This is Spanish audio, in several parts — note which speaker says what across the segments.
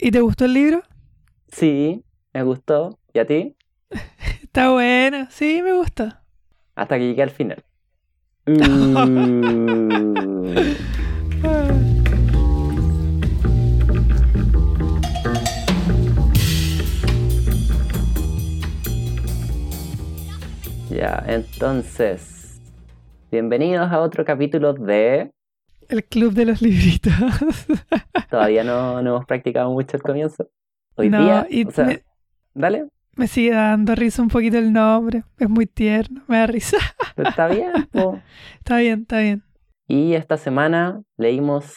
Speaker 1: ¿Y te gustó el libro?
Speaker 2: Sí, me gustó. ¿Y a ti?
Speaker 1: Está bueno, sí, me gusta.
Speaker 2: Hasta que llegué al final. Uh. Ya, entonces, bienvenidos a otro capítulo de...
Speaker 1: El Club de los Libritos.
Speaker 2: Todavía no, no hemos practicado mucho el comienzo. Hoy
Speaker 1: No,
Speaker 2: día,
Speaker 1: y
Speaker 2: o sea,
Speaker 1: me-
Speaker 2: dale,
Speaker 1: Me sigue dando risa un poquito el nombre. Es muy tierno, me da risa.
Speaker 2: pero está bien. po.
Speaker 1: Está bien, está bien.
Speaker 2: Y esta semana leímos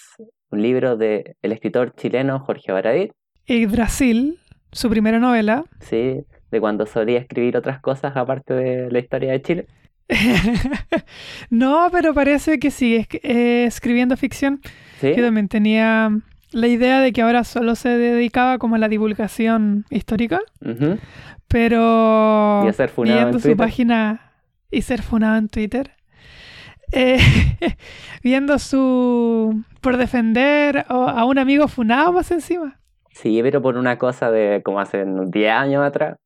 Speaker 2: un libro de el escritor chileno Jorge Baradit,
Speaker 1: Y Brasil, su primera novela.
Speaker 2: ¿sí? de cuando solía escribir otras cosas aparte de la historia de Chile.
Speaker 1: no, pero parece que sigue es- eh, escribiendo ficción.
Speaker 2: ¿sí?
Speaker 1: Yo también tenía la idea de que ahora solo se dedicaba como a la divulgación histórica,
Speaker 2: Ujú.
Speaker 1: pero
Speaker 2: Y ser
Speaker 1: viendo su
Speaker 2: Twitter.
Speaker 1: página y ser funado en Twitter, eh, viendo su por defender a a un amigo funado más encima.
Speaker 2: Sí, pero por una cosa de como hace 10 años atrás.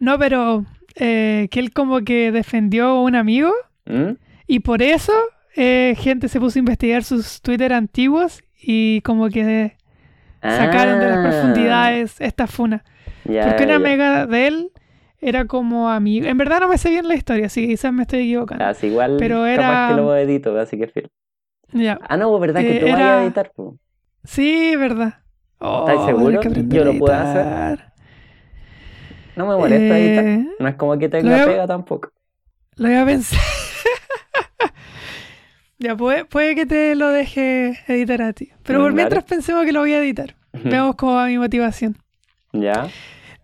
Speaker 1: No, pero eh, que él como que defendió a un amigo
Speaker 2: ¿Mm?
Speaker 1: y por eso eh, gente se puso a investigar sus Twitter antiguos y como que sacaron de las
Speaker 2: Ah,
Speaker 1: profundidades esta funa.
Speaker 2: ya,
Speaker 1: Porque una
Speaker 2: ya.
Speaker 1: amiga de él era como amigo. En verdad no me sé bien la historia, así que quizás me estoy equivocando.
Speaker 2: Así igual
Speaker 1: Pero
Speaker 2: capaz
Speaker 1: era-
Speaker 2: que lo edito, así que filo.
Speaker 1: Ya.
Speaker 2: Ah, no, ¿verdad que
Speaker 1: Eh,
Speaker 2: tú vas
Speaker 1: era-
Speaker 2: a editar? po?
Speaker 1: Sí, verdad.
Speaker 2: ¿Estás
Speaker 1: Oh,
Speaker 2: seguro?
Speaker 1: que aprender
Speaker 2: ¿Yo lo puedo hacer? No me molesta editar.
Speaker 1: Eh,
Speaker 2: No es como que tenga pega tampoco.
Speaker 1: Lo voy a pensar. ya, puede, puede que te lo deje editar a ti. Pero
Speaker 2: Mm,
Speaker 1: por
Speaker 2: dale.
Speaker 1: mientras pensemos que lo voy a editar. Veamos cómo va mi motivación.
Speaker 2: Ya.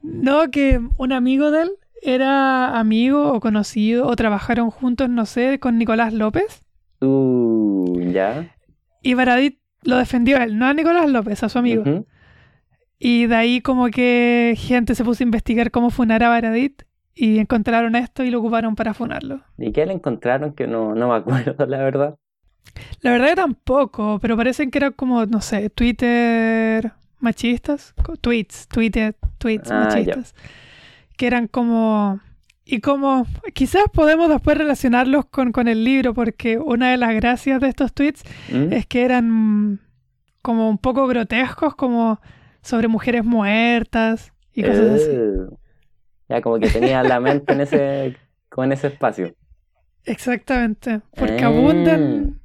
Speaker 1: No, que un amigo de él era amigo o conocido o trabajaron juntos, no sé, con Nicolás López.
Speaker 2: Uh, ya.
Speaker 1: Y Baradit lo defendió a él, no a Nicolás López, a su amigo. Y de ahí como que gente se puso a investigar cómo funar a Baradit y encontraron esto y lo ocuparon para funarlo.
Speaker 2: ¿Y qué le encontraron? Que no, no me acuerdo, la verdad.
Speaker 1: La verdad que tampoco, pero parecen que eran como, no sé, Twitter machistas, tweets, Twitter, tweets
Speaker 2: Ah, ya.
Speaker 1: machistas, que eran como... Y como quizás podemos después relacionarlos con, con el libro, porque una de las gracias de estos tweets
Speaker 2: ¿Mm?
Speaker 1: es que eran como un poco grotescos, como sobre mujeres muertas y cosas así.
Speaker 2: Eh, Ya como que tenía la mente en ese, como en ese espacio.
Speaker 1: Exactamente, porque
Speaker 2: Eh.
Speaker 1: abundan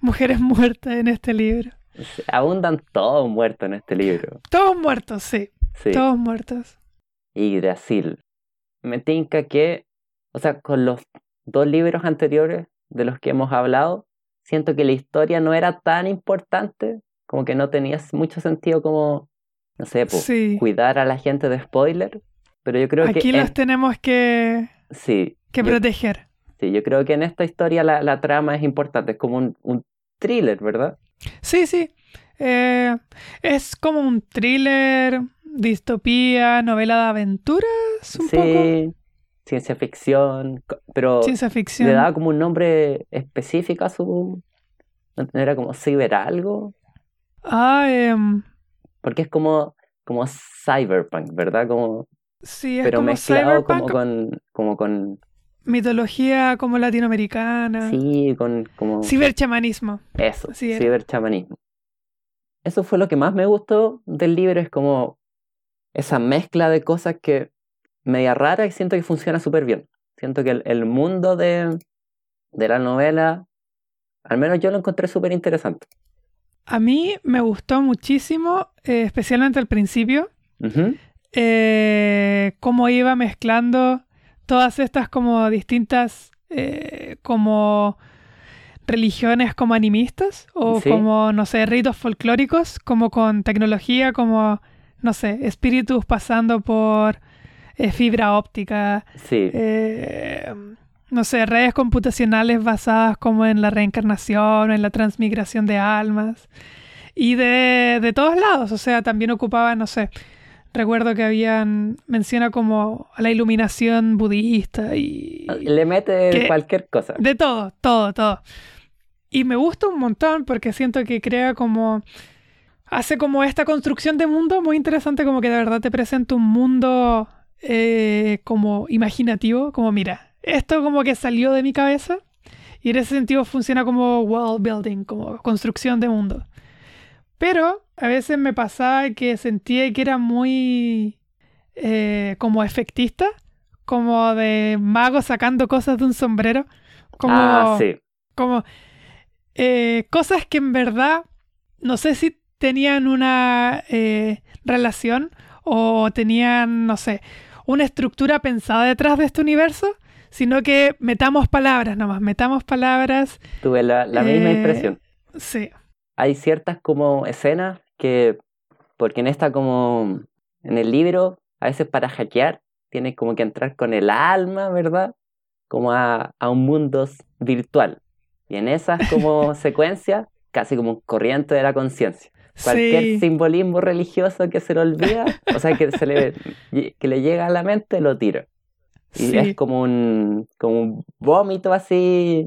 Speaker 1: mujeres muertas en este libro.
Speaker 2: Abundan todos muertos en este libro.
Speaker 1: Todos muertos, sí,
Speaker 2: Sí.
Speaker 1: todos muertos.
Speaker 2: Y Brasil. Me tinca que, o sea, con los dos libros anteriores de los que hemos hablado, siento que la historia no era tan importante, como que no tenía mucho sentido como, no sé,
Speaker 1: Sí.
Speaker 2: cuidar a la gente de spoiler. Pero yo creo
Speaker 1: Aquí
Speaker 2: que
Speaker 1: los
Speaker 2: en-
Speaker 1: tenemos que,
Speaker 2: sí,
Speaker 1: que
Speaker 2: yo,
Speaker 1: proteger.
Speaker 2: sí, yo creo que en esta historia la, la trama es importante, es como un, un thriller, ¿verdad?
Speaker 1: Sí, sí. Eh, es como un thriller, distopía, novela de aventuras, un poco.
Speaker 2: sí, ciencia ficción, pero
Speaker 1: Ciencia ficción.
Speaker 2: le daba como un nombre específico a su... ¿No era como ciber algo?
Speaker 1: Ah, em,
Speaker 2: Porque es como, como cyberpunk, ¿verdad? Como,
Speaker 1: sí, es
Speaker 2: pero
Speaker 1: como
Speaker 2: mezclado como con, como con,
Speaker 1: mitología como latinoamericana.
Speaker 2: sí, con, como
Speaker 1: Ciberchamanismo.
Speaker 2: eso,
Speaker 1: era.
Speaker 2: ciberchamanismo. Eso fue lo que más me gustó del libro, es como esa mezcla de cosas que media rara y siento que funciona súper bien. Siento que el, el mundo de, de la novela, al menos yo lo encontré súper interesante.
Speaker 1: A mí me gustó muchísimo, eh, especialmente al principio, eh, cómo iba mezclando todas estas como distintas eh, como religiones como animistas o
Speaker 2: Sí.
Speaker 1: como, no sé, ritos folclóricos, como con tecnología, como, no sé, espíritus pasando por fibra óptica,
Speaker 2: Sí,
Speaker 1: no sé, redes computacionales basadas como en la reencarnación, en la transmigración de almas. Y de, de todos lados, o sea, también ocupaba, no sé, recuerdo que habían, menciona como a la iluminación budista y...
Speaker 2: le mete
Speaker 1: que-
Speaker 2: cualquier cosa.
Speaker 1: De todo, todo, todo. Y me gusta un montón porque siento que crea como hace como esta construcción de mundo muy interesante, como que de verdad te presenta un mundo eh, como imaginativo, como mira, esto como que salió de mi cabeza y en ese sentido funciona como world building, como construcción de mundo. Pero a veces me pasaba que sentía que era muy eh, como efectista, como de mago sacando cosas de un sombrero. Como,
Speaker 2: ah, sí.
Speaker 1: como eh, cosas que en verdad no sé si tenían una eh, relación o tenían, no sé, una estructura pensada detrás de este universo, sino que metamos palabras nomás, metamos palabras.
Speaker 2: Tuve la, misma
Speaker 1: eh,
Speaker 2: impresión.
Speaker 1: Sí.
Speaker 2: Hay ciertas como escenas que, porque en esta como, en el libro, a veces para hackear, tienes como que entrar con el alma, ¿verdad? Como a, a un mundo virtual. Y en esas como secuencias, casi como un corriente de la conciencia. Cualquier simbolismo religioso que se le olvida, o sea, que, se le, que le llega a la mente, lo tira. Y es como un, como un vómito así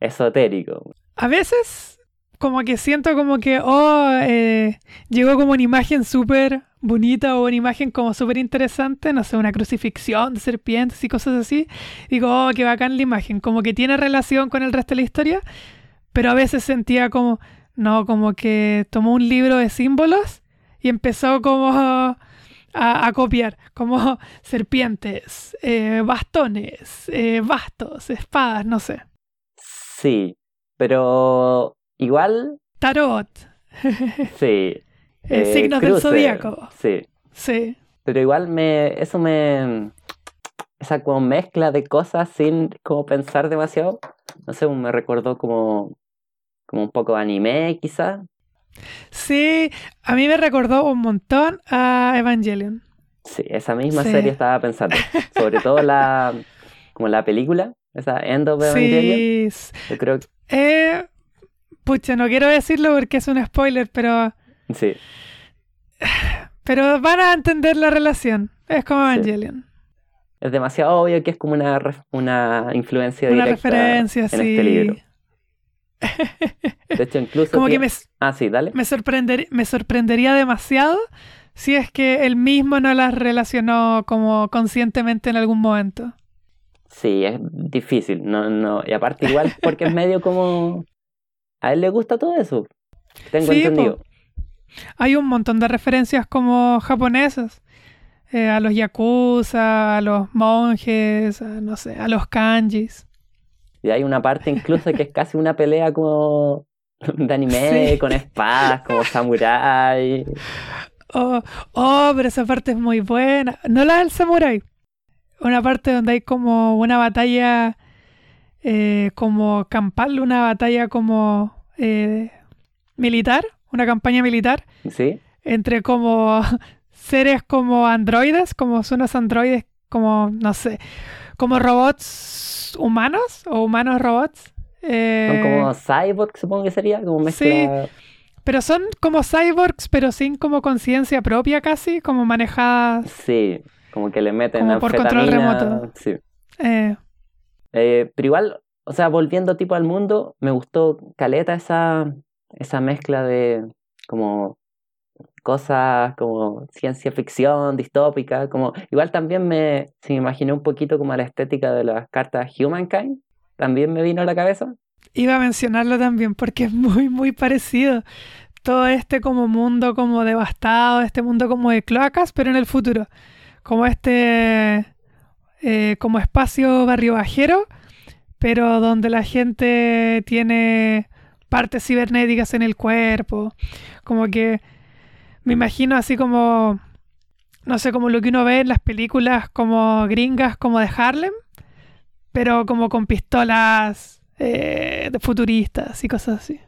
Speaker 2: esotérico.
Speaker 1: A veces, como que siento como que, oh, eh, llegó como una imagen súper bonita o una imagen como súper interesante, no sé, una crucifixión de serpientes y cosas así. Digo, oh, qué bacán la imagen, como que tiene relación con el resto de la historia, pero a veces sentía como, no, como que tomó un libro de símbolos y empezó como a, copiar, como serpientes, eh, bastones, eh, bastos, espadas, no sé.
Speaker 2: Sí, pero igual...
Speaker 1: Tarot.
Speaker 2: sí.
Speaker 1: Eh, signos del zodíaco.
Speaker 2: Sí.
Speaker 1: Sí.
Speaker 2: Pero igual me. Eso me. Esa como mezcla de cosas sin como pensar demasiado. No sé, me recordó como. Como un poco anime, quizás.
Speaker 1: Sí, a mí me recordó un montón a Evangelion.
Speaker 2: Sí, esa misma serie estaba pensando. Sobre todo la. Como la película, esa End of Evangelion. Sí. Yo creo que.
Speaker 1: Eh, pucha, no quiero decirlo porque es un spoiler, pero
Speaker 2: Sí.
Speaker 1: Pero van a entender la relación. Es como Evangelion.
Speaker 2: Es demasiado obvio que es como una, una influencia
Speaker 1: una referencia, en
Speaker 2: este libro. De hecho, incluso.
Speaker 1: Como que me,
Speaker 2: ah, sí, dale.
Speaker 1: Me, sorprender, me sorprendería demasiado si es que él mismo no las relacionó como conscientemente en algún momento.
Speaker 2: Sí, es difícil. No, no. Y aparte, igual, porque es medio como. A él le gusta todo eso. Tengo entendido.
Speaker 1: Hay un montón de referencias como japonesas. Eh, a los yakuza, a los monjes, a, no sé, a los kanjis.
Speaker 2: Y hay una parte incluso que es casi una pelea como de anime, con espadas, como samurai.
Speaker 1: Oh, oh, pero esa parte es muy buena. No la del samurai. Una parte donde hay como una batalla eh, como campal, una batalla como eh, militar una campaña militar.
Speaker 2: Sí.
Speaker 1: Entre como seres como androides, como son los androides, como, no sé, como robots humanos o humanos robots.
Speaker 2: Eh, son como cyborgs, supongo que sería, como mezcla... Sí,
Speaker 1: pero son como cyborgs, pero sin como conciencia propia casi, como manejadas...
Speaker 2: Sí, como que le meten
Speaker 1: como por control remoto.
Speaker 2: Sí.
Speaker 1: Eh.
Speaker 2: Eh, pero igual, o sea, volviendo tipo al mundo, me gustó caleta esa, esa mezcla de como cosas como ciencia ficción, distópica, como igual también me, se me imaginé un poquito como la estética de las cartas Humankind, también me vino a la cabeza.
Speaker 1: Iba a mencionarlo también porque es muy, muy parecido. Todo este como mundo como devastado, este mundo como de cloacas, pero en el futuro. Como este, eh, como espacio barrio bajero, pero donde la gente tiene partes cibernéticas en el cuerpo. Como que me imagino así como, no sé, como lo que uno ve en las películas como gringas, como de Harlem, pero como con pistolas eh, futuristas y cosas así.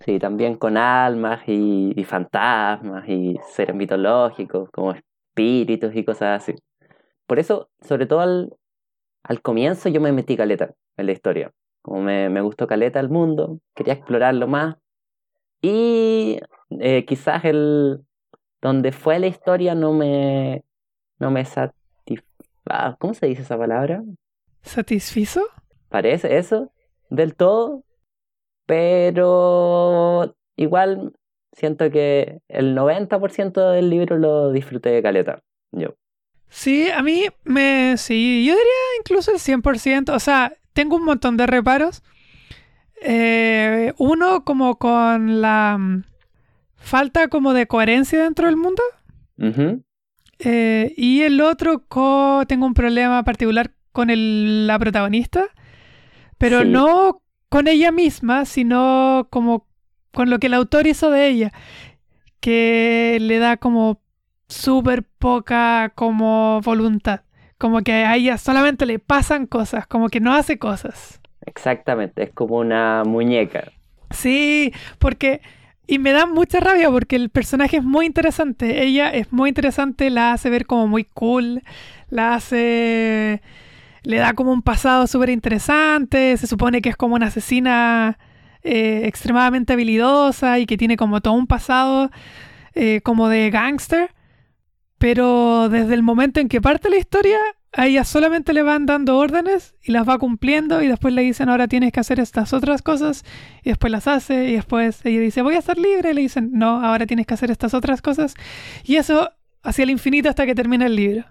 Speaker 2: Sí, también con almas y, fantasmas y seres mitológicos, como espíritus y cosas así. Por eso, sobre todo al, al comienzo, yo me metí caleta en la historia. Como me, me gustó Caleta el mundo, quería explorarlo más. Y eh, quizás el donde fue la historia no me, no me satisfa... ¿Cómo se dice esa palabra?
Speaker 1: ¿Satisfizo?
Speaker 2: Parece eso, del todo. Pero igual siento que el 90% del libro lo disfruté de caleta. Yo.
Speaker 1: Sí, a mí me... Sí, yo diría incluso el 100%. O sea, tengo un montón de reparos. Eh, uno como con la mm, falta como de coherencia dentro del mundo. Eh, y el otro, tengo un problema particular con el- la protagonista, pero
Speaker 2: Sí.
Speaker 1: no con ella misma, sino como con lo que el autor hizo de ella, que le da como súper poca como voluntad, como que a ella solamente le pasan cosas, como que no hace cosas.
Speaker 2: Exactamente, es como una muñeca.
Speaker 1: Sí, porque... Y me da mucha rabia porque el personaje es muy interesante. Ella es muy interesante, la hace ver como muy cool, la hace... Le da como un pasado súper interesante, se supone que es como una asesina eh, extremadamente habilidosa y que tiene como todo un pasado eh, como de gángster. Pero desde el momento en que parte la historia, a ella solamente le van dando órdenes y las va cumpliendo y después le dicen ahora tienes que hacer estas otras cosas y después las hace y después ella dice voy a estar libre y le dicen no, ahora tienes que hacer estas otras cosas y eso hacia el infinito hasta que termina el libro.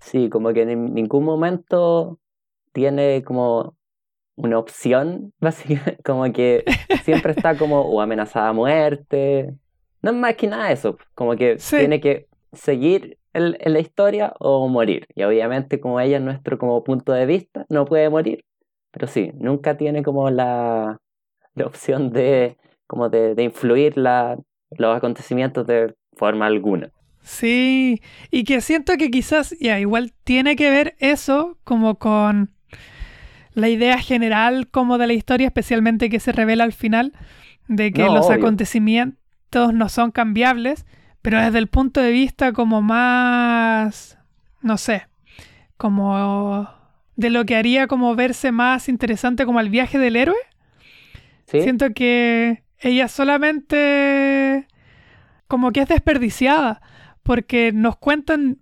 Speaker 2: Sí, como que en ningún momento tiene como una opción, básicamente, como que siempre está como o amenazada a muerte. No es más que nada eso, como que
Speaker 1: Sí.
Speaker 2: tiene que seguir en la historia o morir. Y obviamente como ella es nuestro como punto de vista, no puede morir, pero sí, nunca tiene como la, la opción de como de, de influir la, los acontecimientos de forma alguna.
Speaker 1: Sí, y que siento que quizás, ya, igual tiene que ver eso como con la idea general como de la historia, especialmente que se revela al final, de que
Speaker 2: No,
Speaker 1: los
Speaker 2: obvio.
Speaker 1: acontecimientos no son cambiables, pero desde el punto de vista como más, no sé, como de lo que haría como verse más interesante como el viaje del héroe.
Speaker 2: ¿Sí?
Speaker 1: Siento que ella solamente como que es desperdiciada porque nos cuentan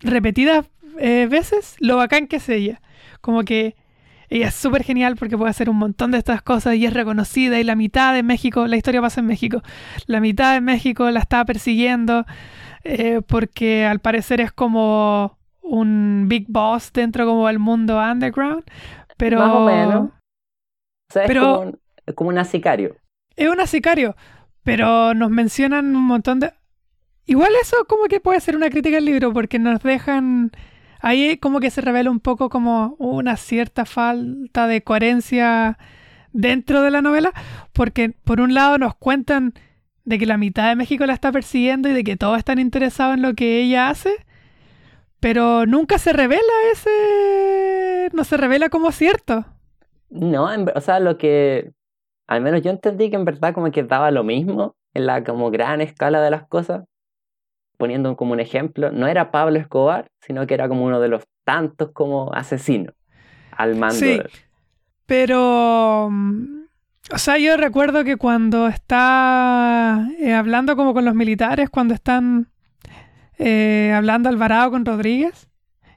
Speaker 1: repetidas eh, veces lo bacán que es ella. Como que ella es súper genial porque puede hacer un montón de estas cosas y es reconocida y la mitad de México, la historia pasa en México, la mitad de México la está persiguiendo eh, porque al parecer es como un big boss dentro como del mundo underground. Pero
Speaker 2: Más o menos. O sea, es
Speaker 1: Pero-
Speaker 2: como, un- como una sicario.
Speaker 1: Es una sicario, pero nos mencionan un montón de... Igual eso como que puede ser una crítica al libro, porque nos dejan... Ahí como que se revela un poco como una cierta falta de coherencia dentro de la novela, porque por un lado nos cuentan de que la mitad de México la está persiguiendo y de que todos están interesados en lo que ella hace, pero nunca se revela ese... no se revela como cierto.
Speaker 2: No, en o sea, lo que al menos yo entendí que en verdad como que daba lo mismo en la como gran escala de las cosas, poniendo como un ejemplo, no era Pablo Escobar, sino que era como uno de los tantos como asesinos al mando.
Speaker 1: Sí.
Speaker 2: de-
Speaker 1: Pero, mm, o sea, yo recuerdo que cuando está eh, hablando como con los militares, cuando están eh, hablando Alvarado con Rodríguez,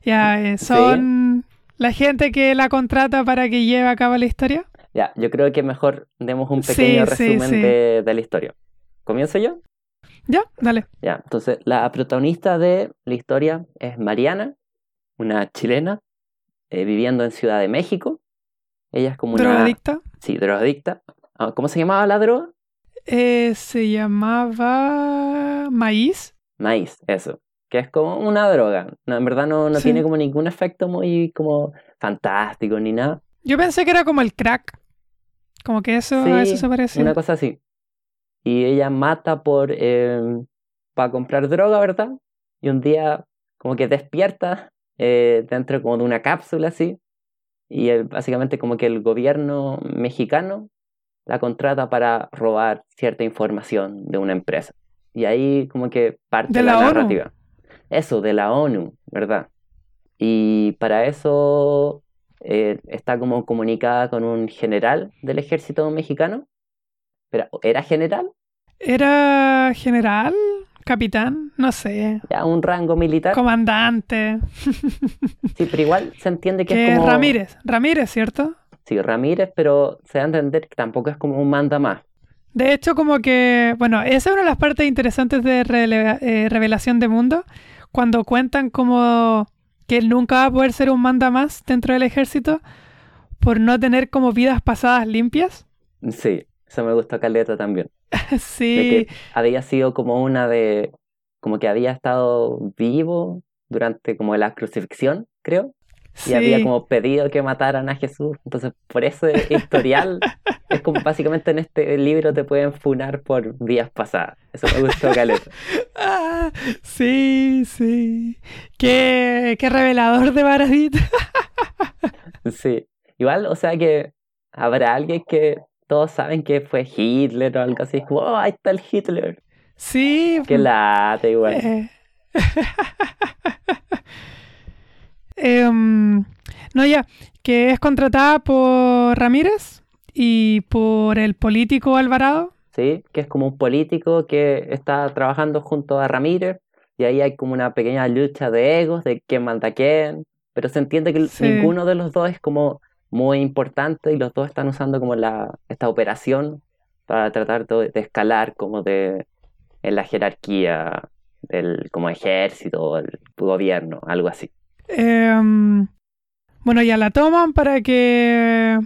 Speaker 1: ya eh,
Speaker 2: Sí.
Speaker 1: son la gente que la contrata para que lleve a cabo la historia.
Speaker 2: Ya, yo creo que mejor demos un pequeño
Speaker 1: sí,
Speaker 2: resumen
Speaker 1: sí.
Speaker 2: De, de la historia. ¿Comienzo yo?
Speaker 1: Ya, dale.
Speaker 2: Ya, entonces la protagonista de la historia es Mariana, una chilena eh, viviendo en Ciudad de México. Ella es como una...
Speaker 1: Drogadicta.
Speaker 2: Sí, drogadicta. Ah, ¿Cómo se llamaba la droga?
Speaker 1: Eh, se llamaba Maíz.
Speaker 2: Maíz, eso. Que es como una droga. No, en verdad no, no
Speaker 1: Sí.
Speaker 2: tiene como ningún efecto muy como fantástico ni nada.
Speaker 1: Yo pensé que era como el crack. Como que eso, a eso se parece.
Speaker 2: Una cosa así. Y ella mata por para comprar droga, ¿verdad? Y un día como que despierta eh, dentro como de una cápsula así. Y el- básicamente como que el gobierno mexicano la contrata para robar cierta información de una empresa. Y ahí como que parte
Speaker 1: De
Speaker 2: la,
Speaker 1: la ONU.
Speaker 2: narrativa. Eso, de la ONU, ¿verdad? Y para eso eh, está como comunicada con un general del ejército mexicano. Pero, ¿era general?
Speaker 1: Era general, capitán, no sé,
Speaker 2: Ya, un rango militar.
Speaker 1: comandante.
Speaker 2: Sí, pero igual se entiende que,
Speaker 1: Que
Speaker 2: es como...
Speaker 1: Ramírez, Ramírez, ¿cierto?
Speaker 2: Sí, Ramírez, pero se da a entender que tampoco es como un manda más.
Speaker 1: De hecho, como que, bueno, esa es una de las partes interesantes de eh, Revelación de Mundo, cuando cuentan como que él nunca va a poder ser un manda más dentro del ejército por no tener como vidas pasadas limpias.
Speaker 2: Sí, eso me gustó Caleta también.
Speaker 1: sí.
Speaker 2: De que había sido como una de, como que había estado vivo durante como la crucifixión, creo. Y había como pedido que mataran a Jesús. Entonces, por ese historial, es como básicamente en este libro te pueden funar por días pasadas. Eso me gustó, Caleta.
Speaker 1: ah, sí, sí. Qué, qué revelador de Baradit.
Speaker 2: sí. Igual, o sea que habrá alguien que todos saben que fue Hitler o algo así. Como, oh, ahí está el Hitler.
Speaker 1: Sí.
Speaker 2: Qué lata, igual.
Speaker 1: Eh. Em, no, ya, que es contratada por Ramírez y por el político Alvarado.
Speaker 2: Sí, que es como un político que está trabajando junto a Ramírez y ahí hay como una pequeña lucha de egos, de quién manda quién, pero se entiende que ninguno de los dos es como muy importante y los dos están usando como la, esta operación para tratar de, escalar como de en la jerarquía del como ejército, el gobierno, algo así.
Speaker 1: Em, bueno, ya la toman para que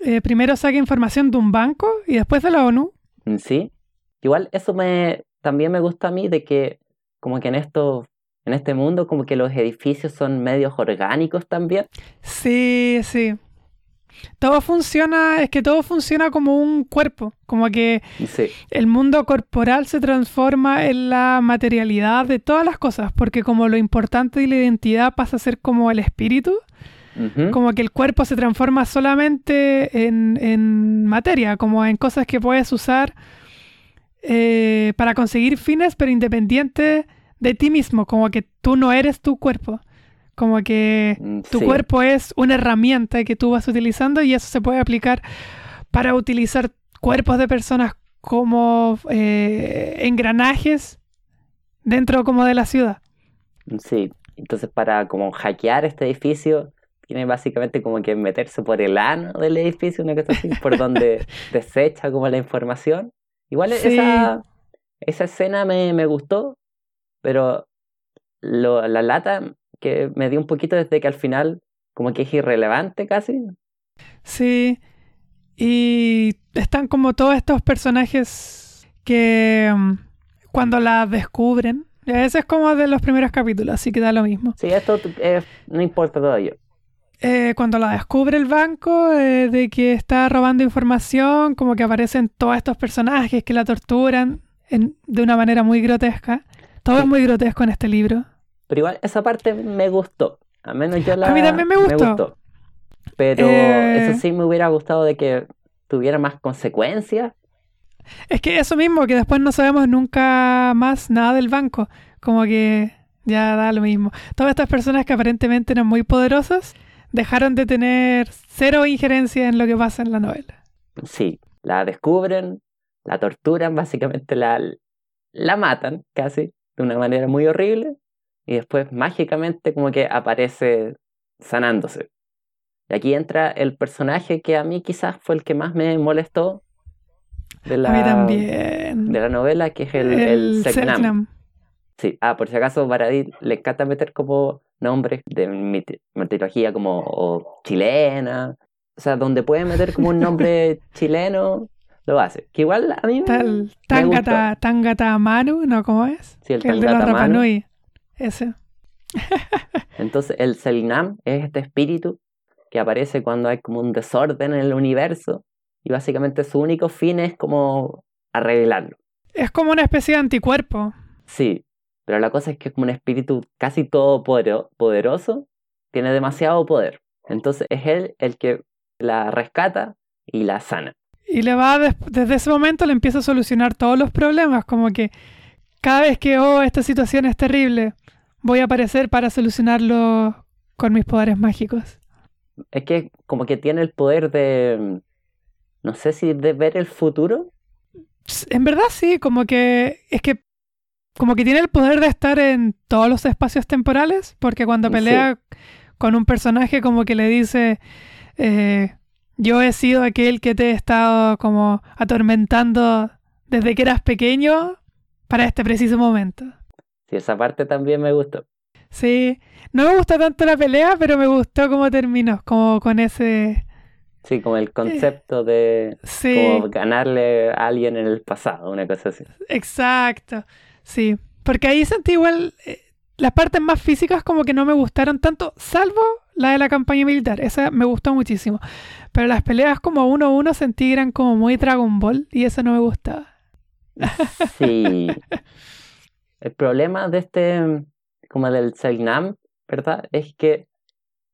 Speaker 1: eh, primero saque información de un banco y después de la ONU.
Speaker 2: Mm, sí. Igual eso me también me gusta a mí de que como que en esto en este mundo como que los edificios son medios orgánicos también.
Speaker 1: Sí, sí. Todo funciona, es que todo funciona como un cuerpo, como que el mundo corporal se transforma en la materialidad de todas las cosas, porque como lo importante de la identidad pasa a ser como el espíritu, como que el cuerpo se transforma solamente en, materia, como en cosas que puedes usar eh, para conseguir fines, pero independiente de ti mismo, como que tú no eres tu cuerpo. Como que mm, tu cuerpo es una herramienta que tú vas utilizando y eso se puede aplicar para utilizar cuerpos de personas como eh, engranajes dentro como de la ciudad.
Speaker 2: Sí, entonces para como hackear este edificio tiene básicamente como que meterse por el ano del edificio, una cosa así, por donde desecha como la información. Igual esa, esa escena me, me gustó, pero lo, la lata que me dio un poquito desde que al final como que es irrelevante casi.
Speaker 1: Sí, y están como todos estos personajes que mm, cuando la descubren, ese es como de los primeros capítulos, así que da lo mismo.
Speaker 2: Sí, esto no importa todavía.
Speaker 1: Eh, cuando la descubre el banco eh, de que está robando información, como que aparecen todos estos personajes que la torturan de una manera muy grotesca. Todo es muy grotesco en este libro.
Speaker 2: Pero igual esa parte me gustó. Al menos yo la.
Speaker 1: A mí también me gustó.
Speaker 2: Pero eh, eso sí me hubiera gustado de que tuviera más consecuencias.
Speaker 1: Es que eso mismo, que después no sabemos nunca más nada del banco. Como que ya da lo mismo. Todas estas personas que aparentemente eran muy poderosas dejaron de tener cero injerencia en lo que pasa en la novela.
Speaker 2: Sí, la descubren, la torturan, básicamente la, la matan casi de una manera muy horrible y después mágicamente como que aparece sanándose. Y aquí entra el personaje que a mí quizás fue el que más me molestó de la. De la novela, que es el, el, Sí, ah, por si acaso Baradit le encanta meter como nombres de mitología como chilena, o sea, donde puede meter como un nombre chileno, lo hace. Que igual a mí
Speaker 1: Tal, Tangata, Tangata Manu, ¿no? ¿Cómo es?
Speaker 2: Sí, el, el de los Rapanui.
Speaker 1: Ese.
Speaker 2: Entonces, el Selinam es este espíritu que aparece cuando hay como un desorden en el universo y básicamente su único fin es como arreglarlo.
Speaker 1: Es como una especie de anticuerpo.
Speaker 2: Sí, pero la cosa es que es como un espíritu casi todo poderoso, tiene demasiado poder. Entonces es él el que la rescata y la sana.
Speaker 1: Y le va, desde ese momento le empieza a solucionar todos los problemas, como que cada vez que, oh, esta situación es terrible, voy a aparecer para solucionarlo con mis poderes mágicos.
Speaker 2: Es que como que tiene el poder de, no sé si de ver el futuro.
Speaker 1: En verdad sí, como que es que como que tiene el poder de estar en todos los espacios temporales, porque cuando pelea con un personaje como que le dice, eh, Yo he sido aquel que te he estado como atormentando desde que eras pequeño para este preciso momento.
Speaker 2: Sí, esa parte también me gustó.
Speaker 1: Sí, no me gusta tanto la pelea, pero me gustó cómo terminó, como con ese...
Speaker 2: Sí, como el concepto de
Speaker 1: Sí,
Speaker 2: como ganarle a alguien en el pasado, una cosa así.
Speaker 1: exacto, sí. Porque ahí sentí igual eh, las partes más físicas como que no me gustaron tanto, salvo la de la campaña militar, esa me gustó muchísimo. Pero las peleas como uno a uno sentí que eran como muy Dragon Ball y eso no me gustaba.
Speaker 2: Sí. El problema de este, como del Selknam, ¿verdad? Es que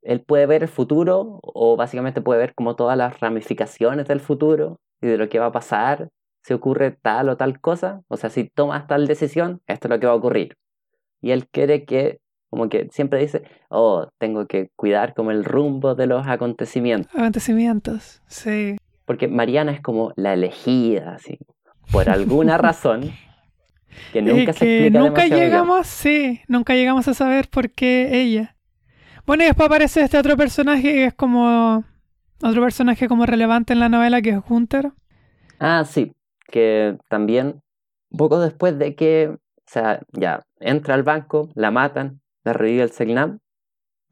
Speaker 2: él puede ver el futuro o básicamente puede ver como todas las ramificaciones del futuro y de lo que va a pasar si ocurre tal o tal cosa. O sea, si tomas tal decisión, esto es lo que va a ocurrir. Y él quiere que, como que siempre dice, oh, tengo que cuidar como el rumbo de los acontecimientos.
Speaker 1: Acontecimientos, sí.
Speaker 2: Porque Mariana es como la elegida, así. Por alguna razón que nunca
Speaker 1: Eh,
Speaker 2: se
Speaker 1: que
Speaker 2: explica
Speaker 1: nunca llegamos, sí, nunca llegamos a saber por qué ella. Bueno, y después aparece este otro personaje que es como otro personaje como relevante en la novela que es Gunther.
Speaker 2: Ah, sí, que también poco después de que, o sea, ya entra al banco, la matan, la revive el Selknam,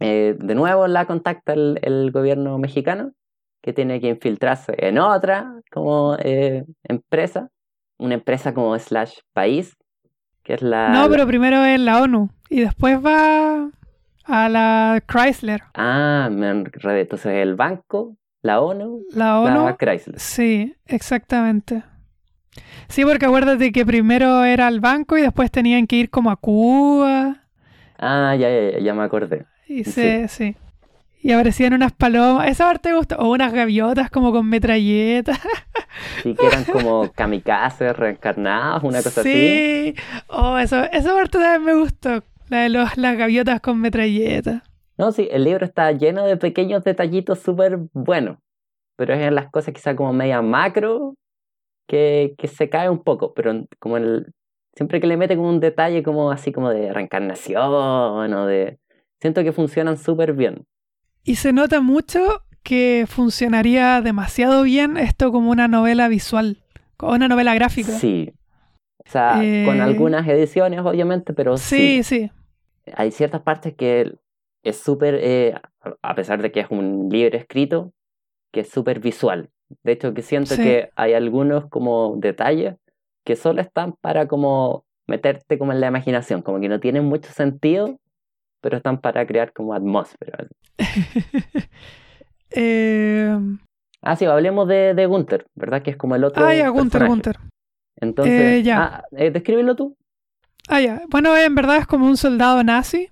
Speaker 2: eh, de nuevo la contacta el, el gobierno mexicano, que tiene que infiltrarse en otra como eh, empresa, una empresa como slash país, que es la...
Speaker 1: no, pero primero es la ONU y después va a la Chrysler.
Speaker 2: Ah, me enredé. Entonces el banco, la ONU,
Speaker 1: La ONU.
Speaker 2: la Chrysler.
Speaker 1: Sí, exactamente. Sí, porque acuérdate que primero era el banco y después tenían que ir como a Cuba.
Speaker 2: Ah, ya, ya, ya, me acordé.
Speaker 1: Y se, sí. Y aparecían unas palomas. Esa parte me gustó. O unas gaviotas como con metralletas.
Speaker 2: Sí, que eran como kamikazes reencarnados, una cosa así.
Speaker 1: sí. Oh, eso, esa parte también me gustó. La de los, las gaviotas con metralletas.
Speaker 2: No, sí, el libro está lleno de pequeños detallitos súper buenos, pero es en las cosas quizá como media macro que, que se cae un poco, pero como el, siempre que le mete como un detalle como así como de reencarnación o de... Siento que funcionan súper bien.
Speaker 1: Y se nota mucho que funcionaría demasiado bien esto como una novela visual. Como una novela gráfica.
Speaker 2: Sí. O sea, con
Speaker 1: Eh,
Speaker 2: algunas ediciones obviamente, pero
Speaker 1: sí.
Speaker 2: sí.
Speaker 1: sí.
Speaker 2: Hay ciertas partes que es súper, eh, a pesar de que es un libro escrito, que es súper visual. De hecho, que siento
Speaker 1: Sí.
Speaker 2: que hay algunos como detalles que solo están para como meterte como en la imaginación, como que no tienen mucho sentido, pero están para crear como atmósfera.
Speaker 1: Eh,
Speaker 2: Ah, sí, hablemos de, de Gunther, ¿verdad? Que es como el otro
Speaker 1: ah, ya, Gunther. Gunther.
Speaker 2: Entonces,
Speaker 1: Eh, ya.
Speaker 2: ah, eh, descríbelo tú.
Speaker 1: Ah, ya. Bueno, en verdad es como un soldado nazi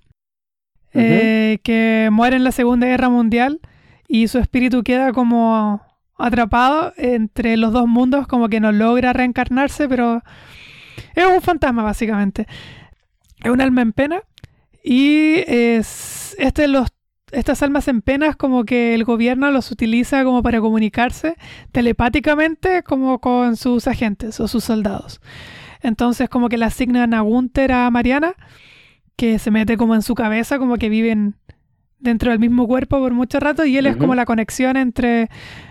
Speaker 1: eh, que muere en la Segunda Guerra Mundial y su espíritu queda como atrapado entre los dos mundos, como que no logra reencarnarse, pero es un fantasma básicamente. Es un alma en pena y es, este los, estas almas en penas como que el gobierno los utiliza como para comunicarse telepáticamente como con sus agentes o sus soldados. Entonces como que le asignan a Gunther a Mariana, que se mete como en su cabeza, como que viven dentro del mismo cuerpo por mucho rato y él es como la conexión entre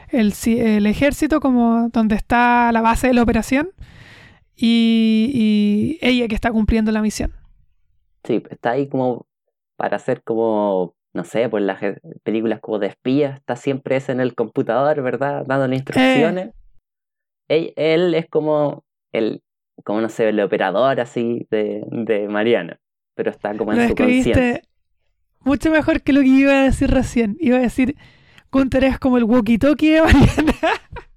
Speaker 1: el, el ejército, como donde está la base de la operación, y, y ella que está cumpliendo la misión.
Speaker 2: Sí, está ahí como para hacer como, no sé, pues las eh, películas como de espías, está siempre ese en el computador, ¿verdad? Dándole instrucciones. Él, él es como el, como no sé, el operador así de, de Mariana, pero está como en
Speaker 1: Lo
Speaker 2: su conciencia.
Speaker 1: mucho mejor que lo que iba a decir recién. Iba a decir, Gunther es como el walkie-talkie de Mariana.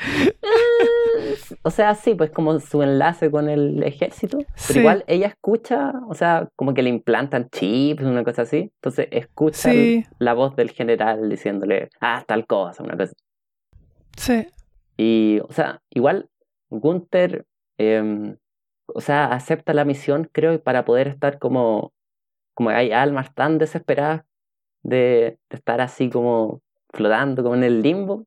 Speaker 2: O sea, sí, pues como su enlace con el ejército, pero
Speaker 1: Sí.
Speaker 2: igual ella escucha, o sea, como que le implantan chips, una cosa así, entonces escucha el- la voz del general diciéndole, ah, tal cosa, una cosa.
Speaker 1: sí,
Speaker 2: Y, o sea, igual Gunther, em, o sea, acepta la misión, creo, para poder estar como, como hay almas tan desesperadas de, de estar así como flotando, como en el limbo,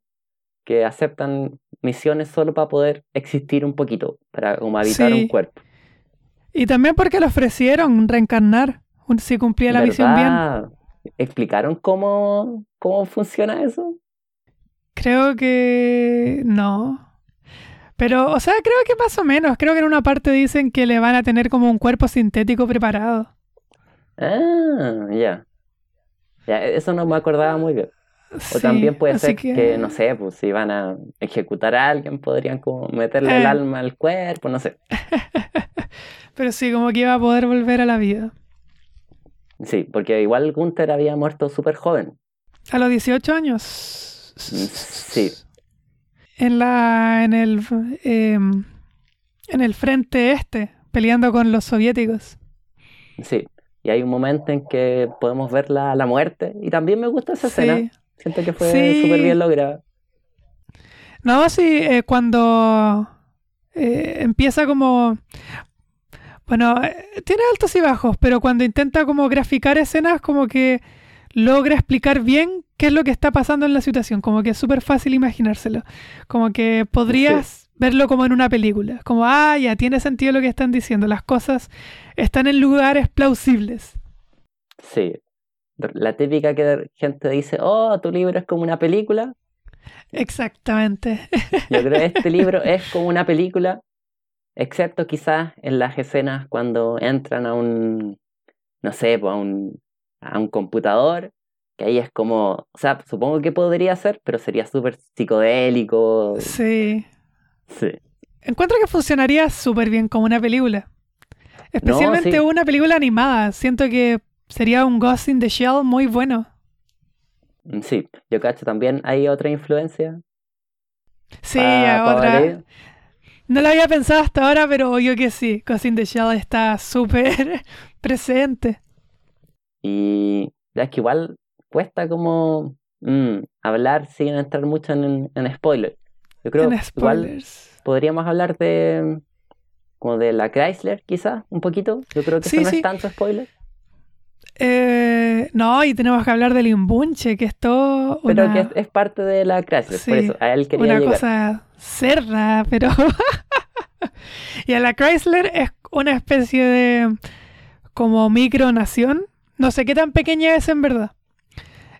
Speaker 2: que aceptan misiones solo para poder existir un poquito, para como habitar
Speaker 1: Sí.
Speaker 2: un cuerpo.
Speaker 1: Y también porque le ofrecieron reencarnar si cumplía la misión bien.
Speaker 2: ¿Explicaron cómo, cómo funciona eso?
Speaker 1: Creo que no. Pero, o sea, creo que más o menos. Creo que en una parte dicen que le van a tener como un cuerpo sintético preparado.
Speaker 2: Ah, ya. Ya, eso no me acordaba muy bien. O también puede ser que... no sé, pues si van a ejecutar a alguien, podrían como meterle el eh. alma al cuerpo, no sé.
Speaker 1: Pero sí, como que iba a poder volver a la vida.
Speaker 2: Sí, porque igual Gunther había muerto súper joven.
Speaker 1: A los 18 años.
Speaker 2: Mm, sí.
Speaker 1: En la. en el. Em, en el frente este, peleando con los soviéticos.
Speaker 2: Sí. Y hay un momento en que podemos ver la, la muerte. Y también me gusta esa escena. Siento que fue súper bien lograda.
Speaker 1: No, sí, eh, cuando eh, empieza como... Bueno, eh, tiene altos y bajos, pero cuando intenta como graficar escenas, como que logra explicar bien qué es lo que está pasando en la situación. Como que es súper fácil imaginárselo. Como que podrías verlo como en una película. Como, ah, ya tiene sentido lo que están diciendo. Las cosas están en lugares plausibles.
Speaker 2: Sí, la típica que gente dice, oh, tu libro es como una película.
Speaker 1: Exactamente.
Speaker 2: Yo creo que este libro es como una película, excepto quizás en las escenas cuando entran a un, no sé, a un, a un computador, que ahí es como, o sea, supongo que podría ser, pero sería súper psicodélico.
Speaker 1: Sí.
Speaker 2: Sí.
Speaker 1: Encuentro que funcionaría súper bien como una película. Especialmente una película animada. Siento que Sería un Ghost in the Shell muy bueno.
Speaker 2: Sí, yo cacho también hay otra influencia.
Speaker 1: Sí, otra. No lo había pensado hasta ahora, pero obvio que sí. Ghost in the Shell está súper presente.
Speaker 2: Y es que igual cuesta como mm, hablar sin entrar mucho en, en spoilers. Yo creo que igual podríamos hablar de como de la Chrysler, quizás, un poquito. Yo creo que eso no es tanto spoiler.
Speaker 1: Eh, no, y tenemos que hablar del imbunche, que es todo.
Speaker 2: Pero que es, parte de la Chrysler, por eso a él quería
Speaker 1: Una cosa cerda, pero. y a la Chrysler es una especie de. como micronación. No sé qué tan pequeña es en verdad.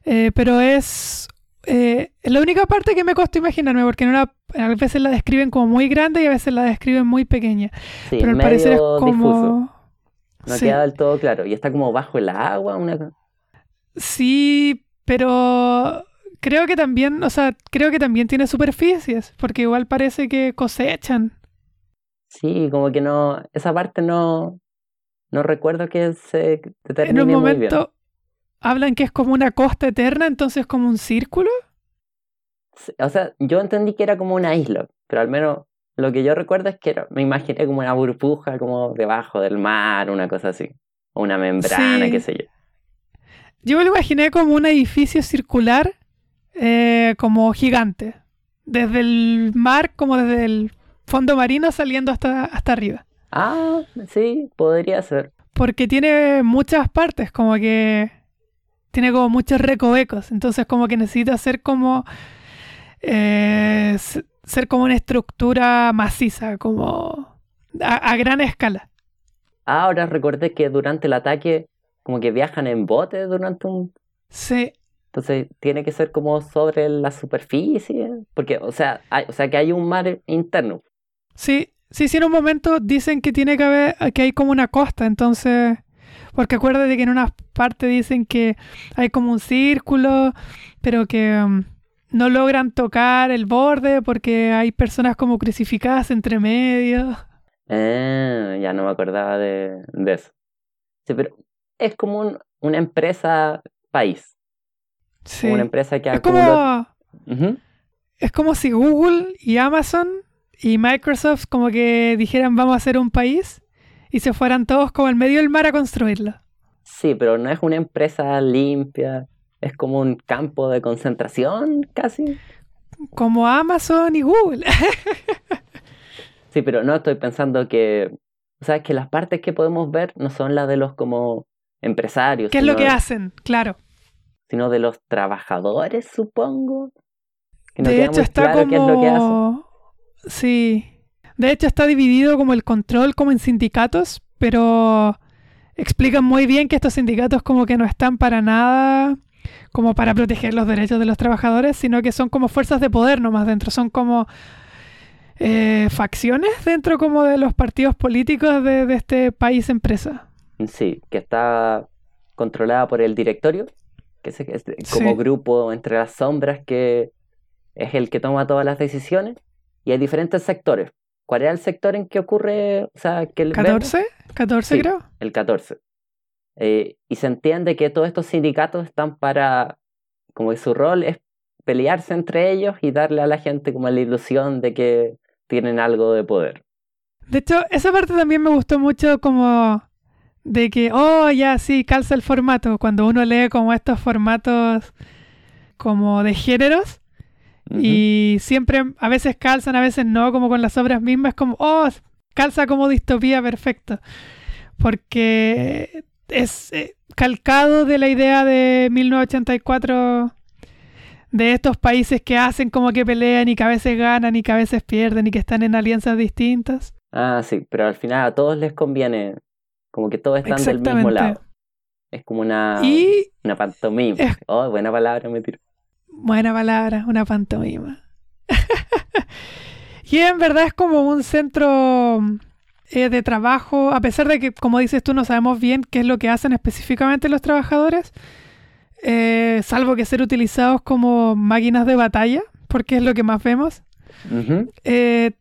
Speaker 1: Eh, pero es. Eh, la única parte que me costó imaginarme, porque a veces la describen como muy grande y a veces la describen muy pequeña. pero al parecer es como.
Speaker 2: No queda del todo claro. Y está como bajo el agua. Una...
Speaker 1: Sí, pero creo que también, o sea, creo que también tiene superficies, porque igual parece que cosechan.
Speaker 2: Sí, como que no, esa parte no, no recuerdo que se determine
Speaker 1: En un
Speaker 2: momento muy bien.
Speaker 1: hablan que es como una costa eterna, entonces como un círculo.
Speaker 2: o sea, yo entendí que era como una isla, pero al menos lo que yo recuerdo es que me imaginé como una burbuja como debajo del mar, una cosa así. O una membrana, qué sé yo.
Speaker 1: Yo me lo imaginé como un edificio circular, eh, como gigante. Desde el mar, como desde el fondo marino saliendo hasta, hasta arriba.
Speaker 2: Ah, sí, podría ser.
Speaker 1: Porque tiene muchas partes, como que tiene como muchos recovecos. Entonces como que necesita ser como... Eh, ser como una estructura maciza, como a, gran escala.
Speaker 2: Ahora recordé que durante el ataque como que viajan en bote durante un...
Speaker 1: Sí.
Speaker 2: Entonces tiene que ser como sobre la superficie, porque, o sea, hay, o sea que hay un mar interno.
Speaker 1: Sí, sí, sí, en un momento dicen que tiene que haber, que hay como una costa, entonces, porque acuérdate que en una parte dicen que hay como un círculo, pero que... Um, no logran tocar el borde porque hay personas como crucificadas entre medio.
Speaker 2: Ah, ya no me acordaba de, eso. Sí, pero es como una empresa país. Sí. una empresa que
Speaker 1: es como, es como si Google y Amazon y Microsoft como que dijeran vamos a hacer un país y se fueran todos como al medio del mar a construirlo.
Speaker 2: Sí, pero no es una empresa limpia es como un campo de concentración casi.
Speaker 1: Como Amazon y Google.
Speaker 2: sí, pero no estoy pensando que, o sea, que las partes que podemos ver no son las de los como empresarios.
Speaker 1: ¿Qué es lo que hacen? Claro.
Speaker 2: Sino de los trabajadores, supongo.
Speaker 1: de hecho, está como... qué es lo que hacen. Sí. De hecho, está dividido como el control como en sindicatos, pero explican muy bien que estos sindicatos como que no están para nada como para proteger los derechos de los trabajadores, sino que son como fuerzas de poder nomás dentro, son como eh, facciones dentro como de los partidos políticos de, de este país empresa.
Speaker 2: Sí, que está controlada por el directorio, que es, como grupo entre las sombras que es el que toma todas las decisiones, y hay diferentes sectores. ¿Cuál era el sector en que ocurre? O sea, que el
Speaker 1: ¿14? ¿14 creo?
Speaker 2: El 14. Eh, y se entiende que todos estos sindicatos están para, como que su rol es pelearse entre ellos y darle a la gente como la ilusión de que tienen algo de poder.
Speaker 1: De hecho, esa parte también me gustó mucho como de que, oh, ya sí, calza el formato. Cuando uno lee como estos formatos como de géneros y siempre, a veces calzan, a veces no, como con las obras mismas, como, oh, calza como distopía, perfecto. Porque es eh, calcado de la idea de 1984 de estos países que hacen como que pelean y que a veces ganan y que a veces pierden y que están en alianzas distintas.
Speaker 2: Ah, sí, pero al final a todos les conviene, como que todos están del mismo lado. Es como una, una pantomima. Oh, buena palabra, me tiro.
Speaker 1: Buena palabra, una pantomima. y en verdad es como un centro eh, de trabajo, a pesar de que, como dices tú, no sabemos bien qué es lo que hacen específicamente los trabajadores, eh, salvo que ser utilizados como máquinas de batalla, porque es lo que más vemos. Eh,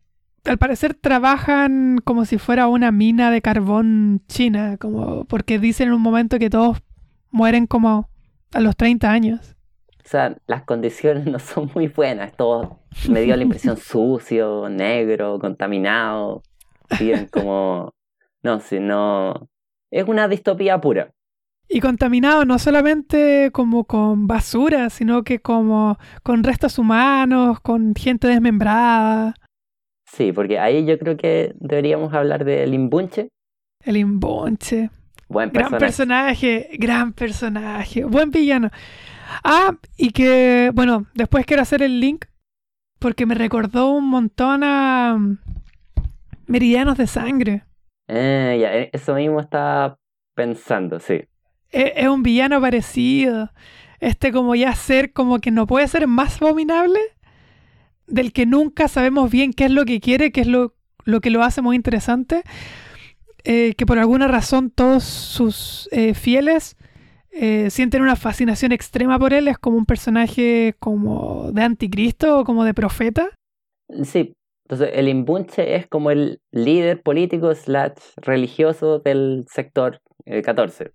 Speaker 1: al parecer trabajan como si fuera una mina de carbón china, como porque dicen en un momento que todos mueren como a los 30 años.
Speaker 2: O sea, las condiciones no son muy buenas, todo me dio la impresión sucio, negro, contaminado como, no, sino, es una distopía pura.
Speaker 1: Y contaminado no solamente como con basura, sino que como con restos humanos, con gente desmembrada.
Speaker 2: Sí, porque ahí yo creo que deberíamos hablar del imbunche.
Speaker 1: El imbunche. Buen personaje. Gran personaje, gran personaje, buen villano. Ah, y que, bueno, después quiero hacer el link porque me recordó un montón a meridianos de sangre.
Speaker 2: Eh, ya, e, eso mismo estaba pensando, sí.
Speaker 1: Es, un villano parecido. Este como ya ser como que no puede ser más abominable, del que nunca sabemos bien qué es lo que quiere, qué es lo, lo que lo hace muy interesante. Eh, que por alguna razón todos sus eh, fieles eh, sienten una fascinación extrema por él. Es como un personaje como de anticristo o como de profeta.
Speaker 2: Sí, entonces, el imbunche es como el líder político slash religioso del sector 14.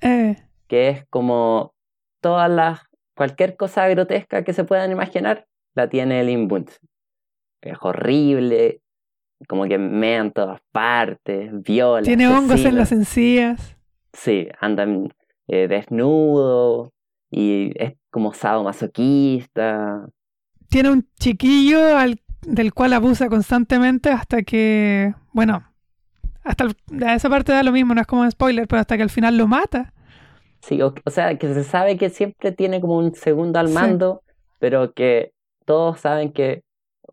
Speaker 2: Eh. Que es como todas las, cualquier cosa grotesca que se puedan imaginar, la tiene el imbunche. Es horrible, como que mea en todas partes, viola.
Speaker 1: Tiene hongos en las encías.
Speaker 2: Sí, andan eh, desnudo y es como masoquista.
Speaker 1: Tiene un chiquillo al del cual abusa constantemente hasta que, bueno, hasta esa parte da lo mismo, no es como un spoiler, pero hasta que al final lo mata.
Speaker 2: Sí, o, sea, que se sabe que siempre tiene como un segundo al mando, pero que todos saben que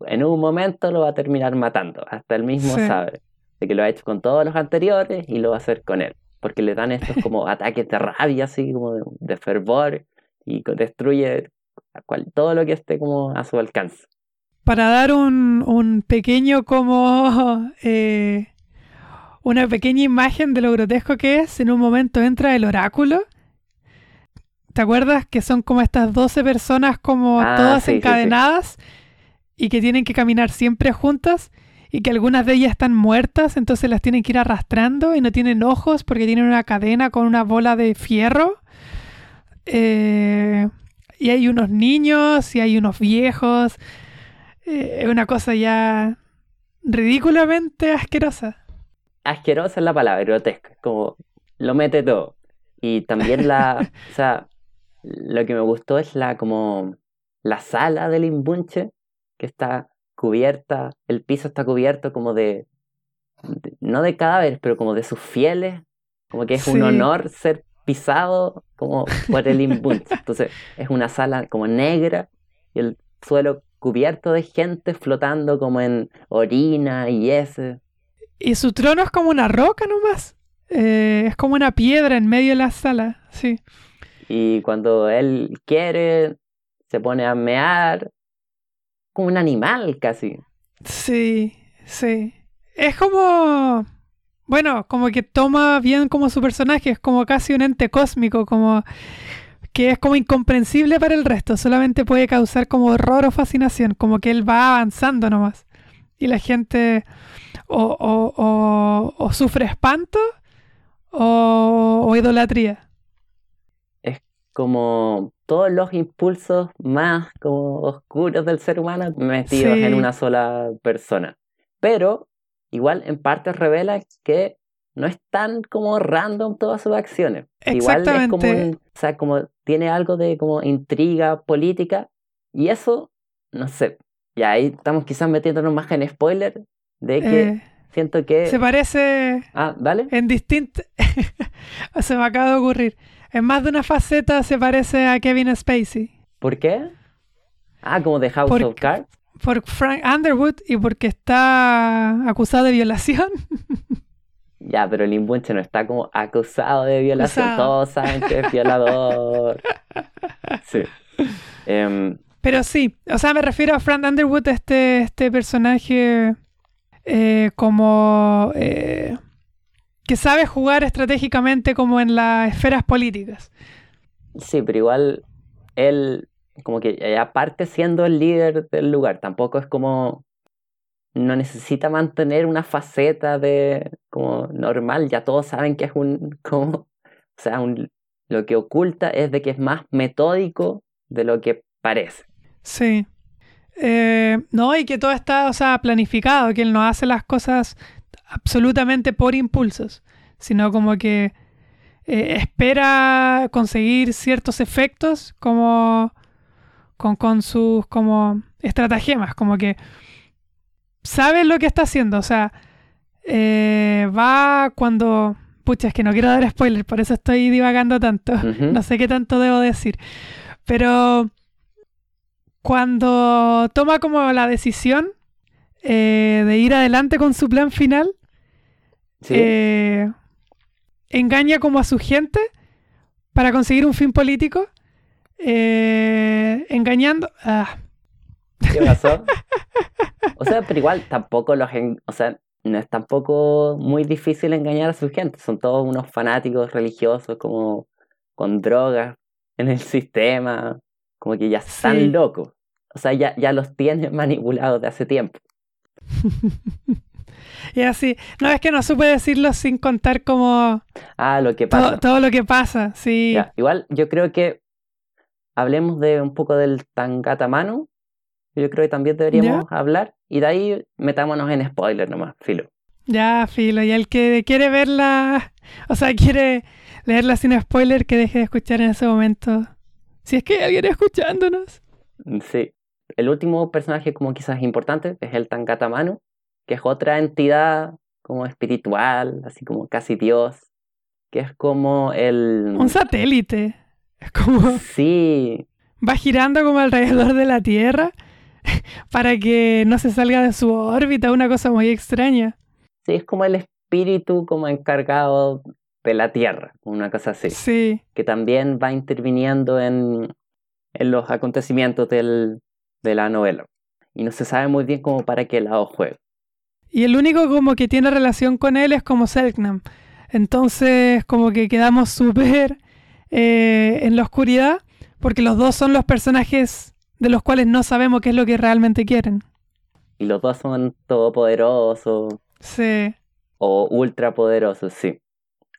Speaker 2: en un momento lo va a terminar matando. Hasta él mismo sabe de que lo ha hecho con todos los anteriores y lo va a hacer con él. Porque le dan estos como ataques de rabia, así como de, fervor, y destruye todo lo que esté como a su alcance
Speaker 1: para dar un, pequeño como... Eh, una pequeña imagen de lo grotesco que es, en un momento entra el oráculo. ¿Te acuerdas que son como estas 12 personas como ah, todas encadenadas y que tienen que caminar siempre juntas y que algunas de ellas están muertas, entonces las tienen que ir arrastrando y no tienen ojos porque tienen una cadena con una bola de fierro? Eh, y hay unos niños y hay unos viejos es una cosa ya ridículamente asquerosa.
Speaker 2: Asquerosa es la palabra, grotesca, como lo mete todo. Y también la, o sea, lo que me gustó es la como la sala del imbunche que está cubierta, el piso está cubierto como de, no de cadáveres, pero como de sus fieles, como que es un honor ser pisado como por el imbunche. Entonces es una sala como negra y el suelo cubierto de gente flotando como en orina y ese.
Speaker 1: Y su trono es como una roca nomás. Eh, es como una piedra en medio de la sala, sí.
Speaker 2: Y cuando él quiere, se pone a mear como un animal casi.
Speaker 1: Sí, sí. Es como... Bueno, como que toma bien como su personaje, es como casi un ente cósmico, como que es como incomprensible para el resto, solamente puede causar como horror o fascinación, como que él va avanzando nomás. Y la gente o, o, o, o sufre espanto o, idolatría.
Speaker 2: Es como todos los impulsos más como oscuros del ser humano metidos en una sola persona. Pero igual en parte revela que no es tan como random todas sus acciones. Igual es como, o sea, como tiene algo de como intriga política y eso, no sé, y ahí estamos quizás metiéndonos más en spoiler de que eh, siento que...
Speaker 1: Se parece...
Speaker 2: Ah, dale.
Speaker 1: En distinto... se me acaba de ocurrir. En más de una faceta se parece a Kevin Spacey.
Speaker 2: ¿Por qué? Ah, como de House of Cards.
Speaker 1: Por Frank Underwood y porque está acusado de violación.
Speaker 2: Ya, pero el imbunche no está como acusado de violación. Todos saben que es violador. Sí. Em,
Speaker 1: pero sí, o sea, me refiero a Frank Underwood, este, este personaje eh, como eh, que sabe jugar estratégicamente como en las esferas políticas.
Speaker 2: Sí, pero igual él como que aparte siendo el líder del lugar, tampoco es como no necesita mantener una faceta de como normal, ya todos saben que es un como o sea, un, lo que oculta es de que es más metódico de lo que parece.
Speaker 1: Sí. Eh, no, y que todo está, o sea, planificado, que él no hace las cosas absolutamente por impulsos, sino como que eh, espera conseguir ciertos efectos como con, con sus como estratagemas, como que sabe lo que está haciendo, o sea, eh, va cuando... Pucha, es que no quiero dar spoiler, por eso estoy divagando tanto. No sé qué tanto debo decir. Pero cuando toma como la decisión eh, de ir adelante con su plan final, eh, engaña como a su gente para conseguir un fin político, eh, engañando... Ah.
Speaker 2: ¿Qué pasó? o sea, pero igual tampoco los... o sea, no es tampoco muy difícil engañar a su gente. Son todos unos fanáticos religiosos como con drogas en el sistema como que ya están locos. O sea, ya, ya los tienen manipulados de hace tiempo.
Speaker 1: y así, no es que no supe decirlo sin contar como...
Speaker 2: Ah, lo que pasa.
Speaker 1: Todo, lo que pasa, sí.
Speaker 2: igual yo creo que hablemos de un poco del Tangatamano. Yo creo que también deberíamos hablar. Y de ahí metámonos en spoiler nomás, filo.
Speaker 1: Ya, filo. Y el que quiere verla, o sea, quiere leerla sin spoiler, que deje de escuchar en ese momento si es que hay alguien escuchándonos.
Speaker 2: Sí. El último personaje como quizás importante es el Tangatamano, que es otra entidad como espiritual, así como casi Dios, que es como el...
Speaker 1: Un satélite. Es como...
Speaker 2: Sí.
Speaker 1: Va girando como alrededor de la Tierra para que no se salga de su órbita, una cosa muy extraña.
Speaker 2: Sí, es como el espíritu como encargado de la Tierra, una cosa así.
Speaker 1: Sí.
Speaker 2: Que también va interviniendo en, en los acontecimientos del, de la novela. Y no se sabe muy bien cómo para qué lado juega.
Speaker 1: Y el único como que tiene relación con él es como Selknam. Entonces como que quedamos súper eh, en la oscuridad porque los dos son los personajes de los cuales no sabemos qué es lo que realmente quieren.
Speaker 2: Y los dos son todopoderosos.
Speaker 1: Sí.
Speaker 2: O ultrapoderosos, sí.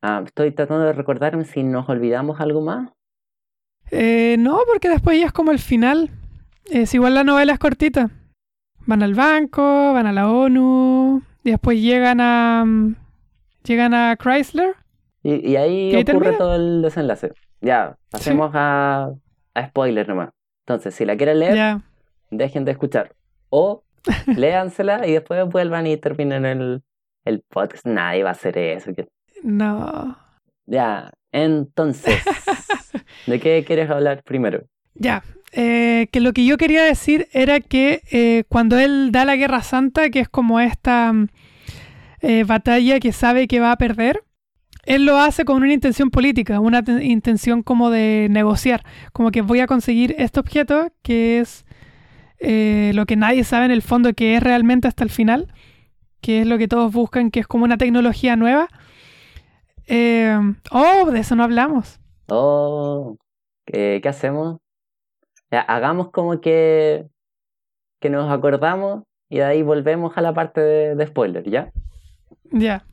Speaker 2: Ah, estoy tratando de recordarme si nos olvidamos algo más.
Speaker 1: Eh, no, porque después ya es como el final. Es igual la novela es cortita. Van al banco, van a la ONU, y después llegan a mm, llegan a Chrysler.
Speaker 2: Y, ahí ocurre todo el desenlace. Ya, pasemos a, a spoiler nomás. Entonces, si la quieren leer, dejen de escuchar. O léansela y después vuelvan y terminen el, el podcast. Nadie va a hacer eso.
Speaker 1: No.
Speaker 2: Ya, entonces, ¿de qué quieres hablar primero?
Speaker 1: Ya, eh, que lo que yo quería decir era que eh, cuando él da la Guerra Santa, que es como esta mm, eh, batalla que sabe que va a perder, él lo hace con una intención política, una intención como de negociar, como que voy a conseguir este objeto que es eh, lo que nadie sabe en el fondo que es realmente hasta el final, que es lo que todos buscan, que es como una tecnología nueva. Eh, oh, de eso no hablamos.
Speaker 2: Oh, ¿qué, hacemos? hagamos como que, que nos acordamos y de ahí volvemos a la parte de, de spoiler, ¿ya?
Speaker 1: Ya.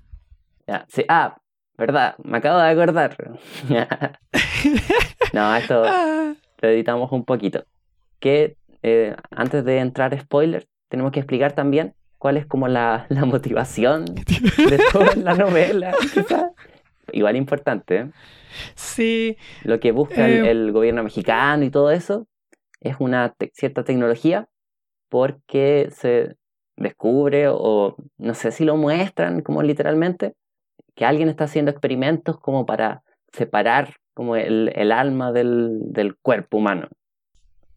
Speaker 2: Ya, sí. Ah, verdad, me acabo de acordar. no, esto ah. lo editamos un poquito. Que eh, antes de entrar spoilers, tenemos que explicar también cuál es como la, la motivación de toda la novela, Igual importante. ¿eh?
Speaker 1: Sí.
Speaker 2: Lo que busca el, eh, gobierno mexicano y todo eso es una cierta tecnología porque se descubre o no sé si lo muestran como literalmente que alguien está haciendo experimentos como para separar como el, el alma del, del cuerpo humano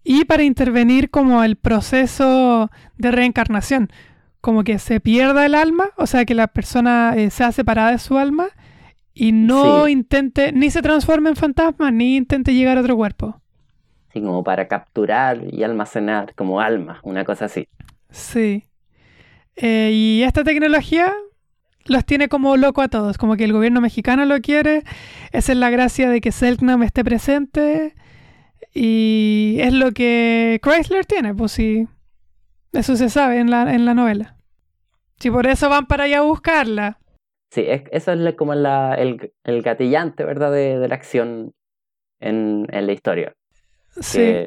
Speaker 1: y para intervenir como el proceso de reencarnación, como que se pierda el alma, o sea, que la persona eh, sea separada de su alma y no intente, ni se transforme en fantasma, ni intente llegar a otro cuerpo.
Speaker 2: Sí, como para capturar y almacenar como alma, una cosa así.
Speaker 1: Sí. Eh, y esta tecnología los tiene como loco a todos, como que el gobierno mexicano lo quiere, esa es la gracia de que Selknam esté presente y es lo que Chrysler tiene, pues sí. Eso se sabe en la, en la novela. Si por eso van para allá a buscarla.
Speaker 2: Sí, eso es como la, el, el, gatillante, ¿verdad? De, de la acción en, en, la historia.
Speaker 1: Sí.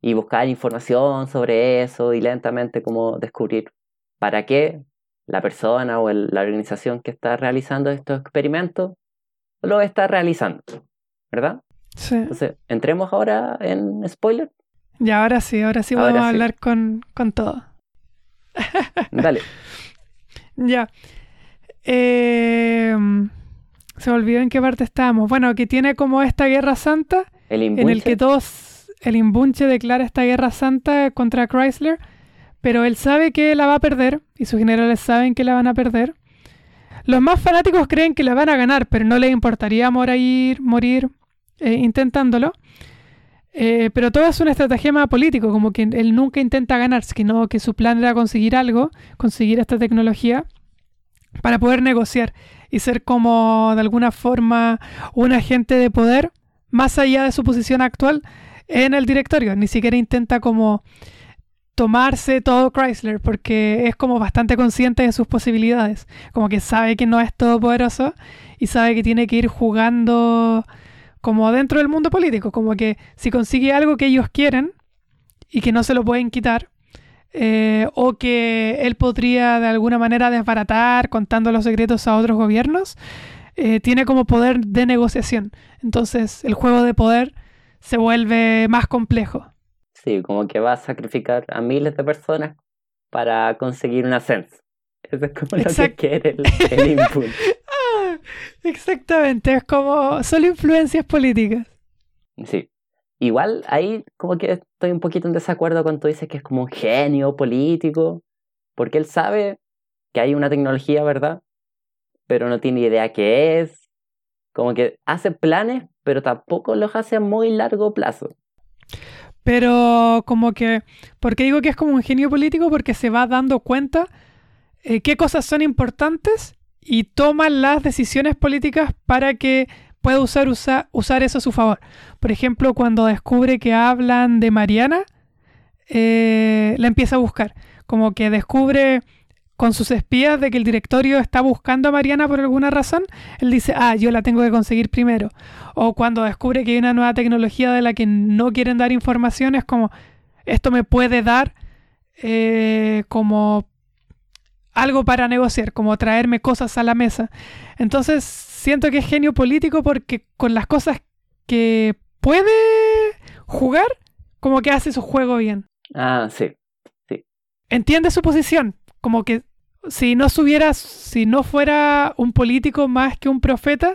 Speaker 2: y buscar información sobre eso y lentamente como descubrir para qué la persona o la organización que está realizando estos experimentos lo está realizando, ¿verdad? Entonces, entremos ahora en spoiler.
Speaker 1: Ya, ahora sí, ahora sí vamos a hablar con, todo.
Speaker 2: Dale.
Speaker 1: ya. Em, se me olvidó en qué parte estábamos. Bueno, que tiene como esta guerra santa en el que todos, el imbunche declara esta guerra santa contra Chrysler, pero él sabe que la va a perder y sus generales saben que la van a perder. Los más fanáticos creen que la van a ganar, pero no les importaría morir, morir eh, intentándolo. Eh, pero todo es un estratagema político, como que él nunca intenta ganar, sino que su plan era conseguir algo, conseguir esta tecnología para poder negociar y ser como de alguna forma un agente de poder más allá de su posición actual en el directorio. Ni siquiera intenta como tomarse todo Chrysler porque es como bastante consciente de sus posibilidades, como que sabe que no es todopoderoso y sabe que tiene que ir jugando como dentro del mundo político, como que si consigue algo que ellos quieren y que no se lo pueden quitar, eh, o que él podría de alguna manera desbaratar contando los secretos a otros gobiernos, eh, tiene como poder de negociación. Entonces el juego de poder se vuelve más complejo.
Speaker 2: Sí, como que va a sacrificar a miles de personas para conseguir un ascenso. Eso es como lo que quiere el, el input.
Speaker 1: Exactamente, es como solo influencias políticas.
Speaker 2: Sí. Igual ahí como que estoy un poquito en desacuerdo cuando tú dices que es como un genio político, porque él sabe que hay una tecnología, ¿verdad? Pero no tiene idea qué es. Como que hace planes, pero tampoco los hace a muy largo plazo.
Speaker 1: Pero como que, ¿por qué digo que es como un genio político? Porque se va dando cuenta eh, qué cosas son importantes y toma las decisiones políticas para que pueda usar, usar eso a su favor. Por ejemplo, cuando descubre que hablan de Mariana, eh, la empieza a buscar. Como que descubre con sus espías de que el directorio está buscando a Mariana por alguna razón, él dice, ah, yo la tengo que conseguir primero. O cuando descubre que hay una nueva tecnología de la que no quieren dar información, es como, esto me puede dar eh, como algo para negociar, como traerme cosas a la mesa. Entonces siento que es genio político porque con las cosas que puede jugar, como que hace su juego bien.
Speaker 2: Ah, sí, sí.
Speaker 1: Entiende su posición, como que si no subiera, si no fuera un político más que un profeta,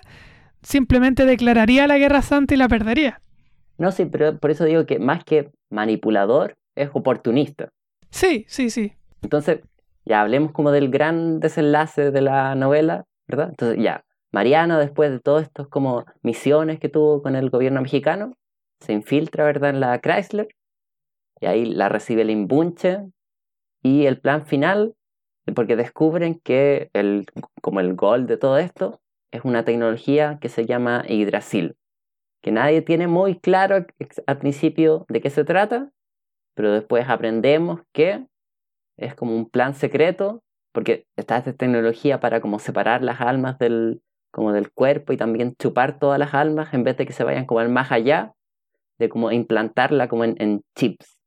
Speaker 1: simplemente declararía la guerra santa y la perdería.
Speaker 2: No, sí, pero por eso digo que más que manipulador, es oportunista.
Speaker 1: Sí, sí, sí.
Speaker 2: Entonces, ya hablemos como del gran desenlace de la novela, ¿verdad? Entonces, ya, Mariana, después de todas estas como misiones que tuvo con el gobierno mexicano, se infiltra, ¿verdad?, en la Chrysler, y ahí la recibe el imbunche, y el plan final, porque descubren que el, como el gol de todo esto es una tecnología que se llama Yggdrasil, que nadie tiene muy claro al principio de qué se trata, pero después aprendemos que es como un plan secreto, porque está esta tecnología para como separar las almas del, como del cuerpo y también chupar todas las almas en vez de que se vayan como al más allá, de como implantarla como en, chips.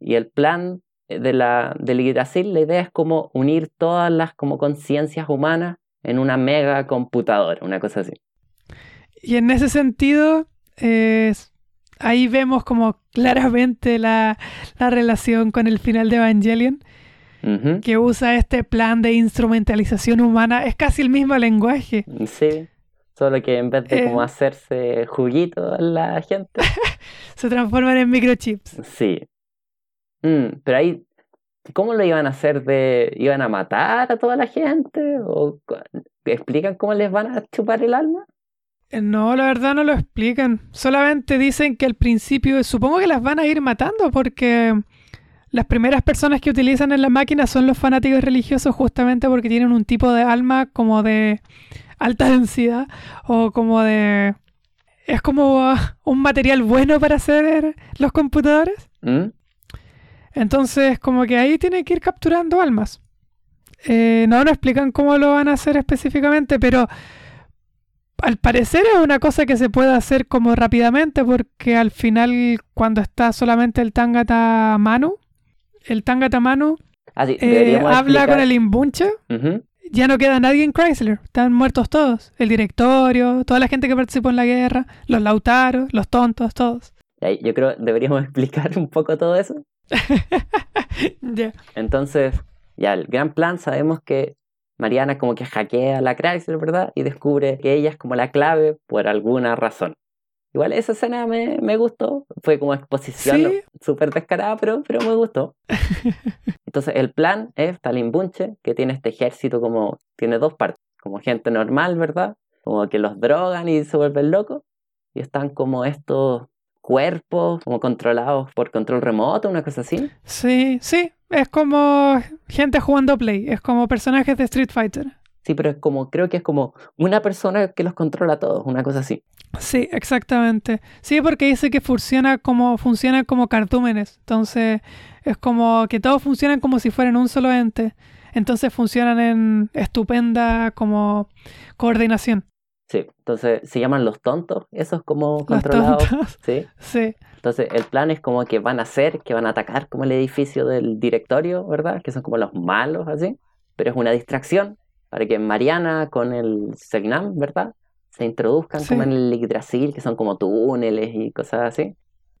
Speaker 2: Y el plan de la, del Yggdrasil, la idea es como unir todas las como conciencias humanas en una mega computadora, una cosa así.
Speaker 1: Y en ese sentido, ahí vemos como claramente la, relación con el final de Evangelion, que usa este plan de instrumentalización humana. Es casi el mismo lenguaje.
Speaker 2: Sí, solo que en vez de como eh. hacerse juguito a la gente,
Speaker 1: se transforman en microchips.
Speaker 2: Sí. Mm, pero ahí, ¿cómo lo iban a hacer de... ¿Iban a matar a toda la gente? ¿O explican cómo les van a chupar el alma?
Speaker 1: Eh, no, la verdad no lo explican. Solamente dicen que al principio, supongo que las van a ir matando porque las primeras personas que utilizan en la máquina son los fanáticos religiosos justamente porque tienen un tipo de alma como de alta densidad o como de... Es como un material bueno para hacer los computadores. ¿Mm? Entonces, como que ahí tienen que ir capturando almas. Eh, no, no explican cómo lo van a hacer específicamente, pero al parecer es una cosa que se puede hacer como rápidamente porque al final cuando está solamente el Tangata Manu, el Tangata Manu
Speaker 2: ah,
Speaker 1: eh, habla con el Imbunche, ya no queda nadie en Chrysler, están muertos todos, el directorio, toda la gente que participó en la guerra, los lautaros, los tontos, todos.
Speaker 2: Yo creo deberíamos explicar un poco todo eso. Entonces, ya el gran plan sabemos que Mariana como que hackea la Chrysler, ¿verdad? Y descubre que ella es como la clave por alguna razón. Igual esa escena me, me gustó, fue como exposición súper descarada, pero, pero me gustó. Entonces el plan es Talin Bunche, que tiene este ejército como, tiene dos partes, como gente normal, ¿verdad? Como que los drogan y se vuelven locos, y están como estos cuerpos como controlados por control remoto, una cosa así.
Speaker 1: Sí, sí, es como gente jugando Play, es como personajes de Street Fighter.
Speaker 2: Sí, pero es como, creo que es como una persona que los controla a todos, una cosa así.
Speaker 1: Sí, exactamente. Sí, porque dice que funciona como, funciona como cartúmenes. Entonces, es como que todos funcionan como si fueran un solo ente. Entonces funcionan en estupenda como coordinación.
Speaker 2: Sí, entonces se llaman los tontos, esos como controlados. Sí.
Speaker 1: Sí.
Speaker 2: Entonces el plan es como que van a hacer, que van a atacar como el edificio del directorio, ¿verdad? Que son como los malos, así. Pero es una distracción para que Mariana con el Segnam, ¿verdad? Se introduzcan como en el Yggdrasil, que son como túneles y cosas así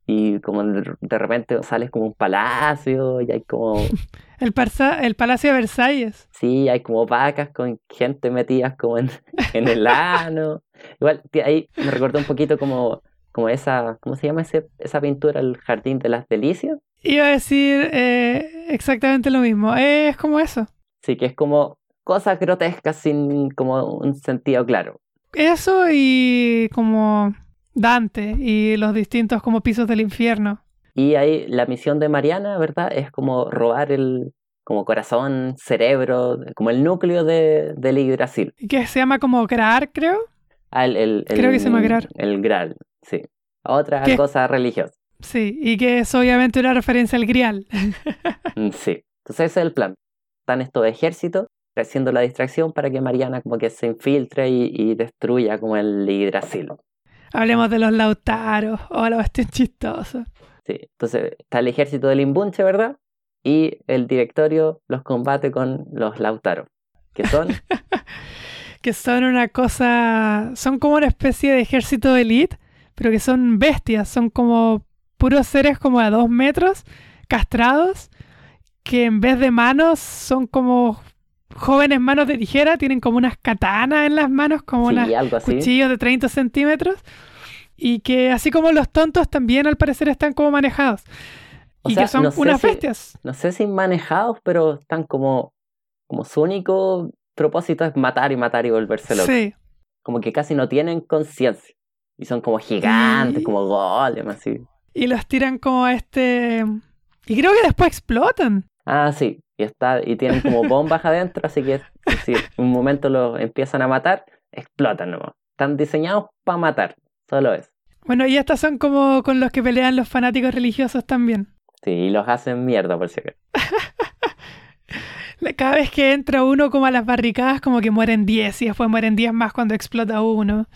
Speaker 2: y como de repente sales como un palacio y hay como...
Speaker 1: el, el Palacio de Versalles.
Speaker 2: Sí, hay como vacas con gente metidas como en, en el ano. Igual ahí me recordó un poquito como, como esa, ¿cómo se llama ese, esa pintura, el Jardín de las Delicias?
Speaker 1: Iba a decir eh, exactamente lo mismo, es como eso.
Speaker 2: Sí, que es como cosas grotescas sin como un sentido claro.
Speaker 1: Eso y como Dante y los distintos como pisos del infierno.
Speaker 2: Y ahí la misión de Mariana, ¿verdad? Es como robar el como corazón, cerebro, como el núcleo de, del Yggdrasil.
Speaker 1: Que se llama como Graal, creo.
Speaker 2: Ah, el,
Speaker 1: creo que se llama Graal.
Speaker 2: El Graal, sí. Otra cosa religiosa.
Speaker 1: Sí, y que es obviamente una referencia al Grial.
Speaker 2: Mm, sí, entonces ese es el plan. Están estos ejércitos haciendo la distracción para que Mariana como que se infiltre y, y destruya como el Yggdrasil.
Speaker 1: Hablemos de los lautaros. Hola, bastante chistoso.
Speaker 2: Sí, entonces está el ejército del Imbunche, ¿verdad? Y el directorio los combate con los lautaros. Que son.
Speaker 1: que son una cosa. Son como una especie de ejército de elite, pero que son bestias. Son como puros seres como a dos metros, castrados, que en vez de manos son como jóvenes manos de tijera, tienen como unas katanas en las manos, como unos cuchillos de 30 centímetros, y que así como los tontos también al parecer están como manejados. y que son unas bestias.
Speaker 2: No sé si manejados, pero están como, como su único propósito es matar y matar y volverse locos.
Speaker 1: Sí,
Speaker 2: como que casi no tienen conciencia. Y son como gigantes, como golem, así.
Speaker 1: Y los tiran como a este... Y creo que después explotan.
Speaker 2: Ah, sí. Y, está, y tienen como bombas adentro, así que si un momento los empiezan a matar, explotan nomás. Están diseñados para matar, solo eso.
Speaker 1: Bueno, y estas son como con los que pelean los fanáticos religiosos también.
Speaker 2: Sí, y los hacen mierda, por si acaso.
Speaker 1: Cada vez que entra uno como a las barricadas, como que mueren 10 y después mueren 10 más cuando explota uno.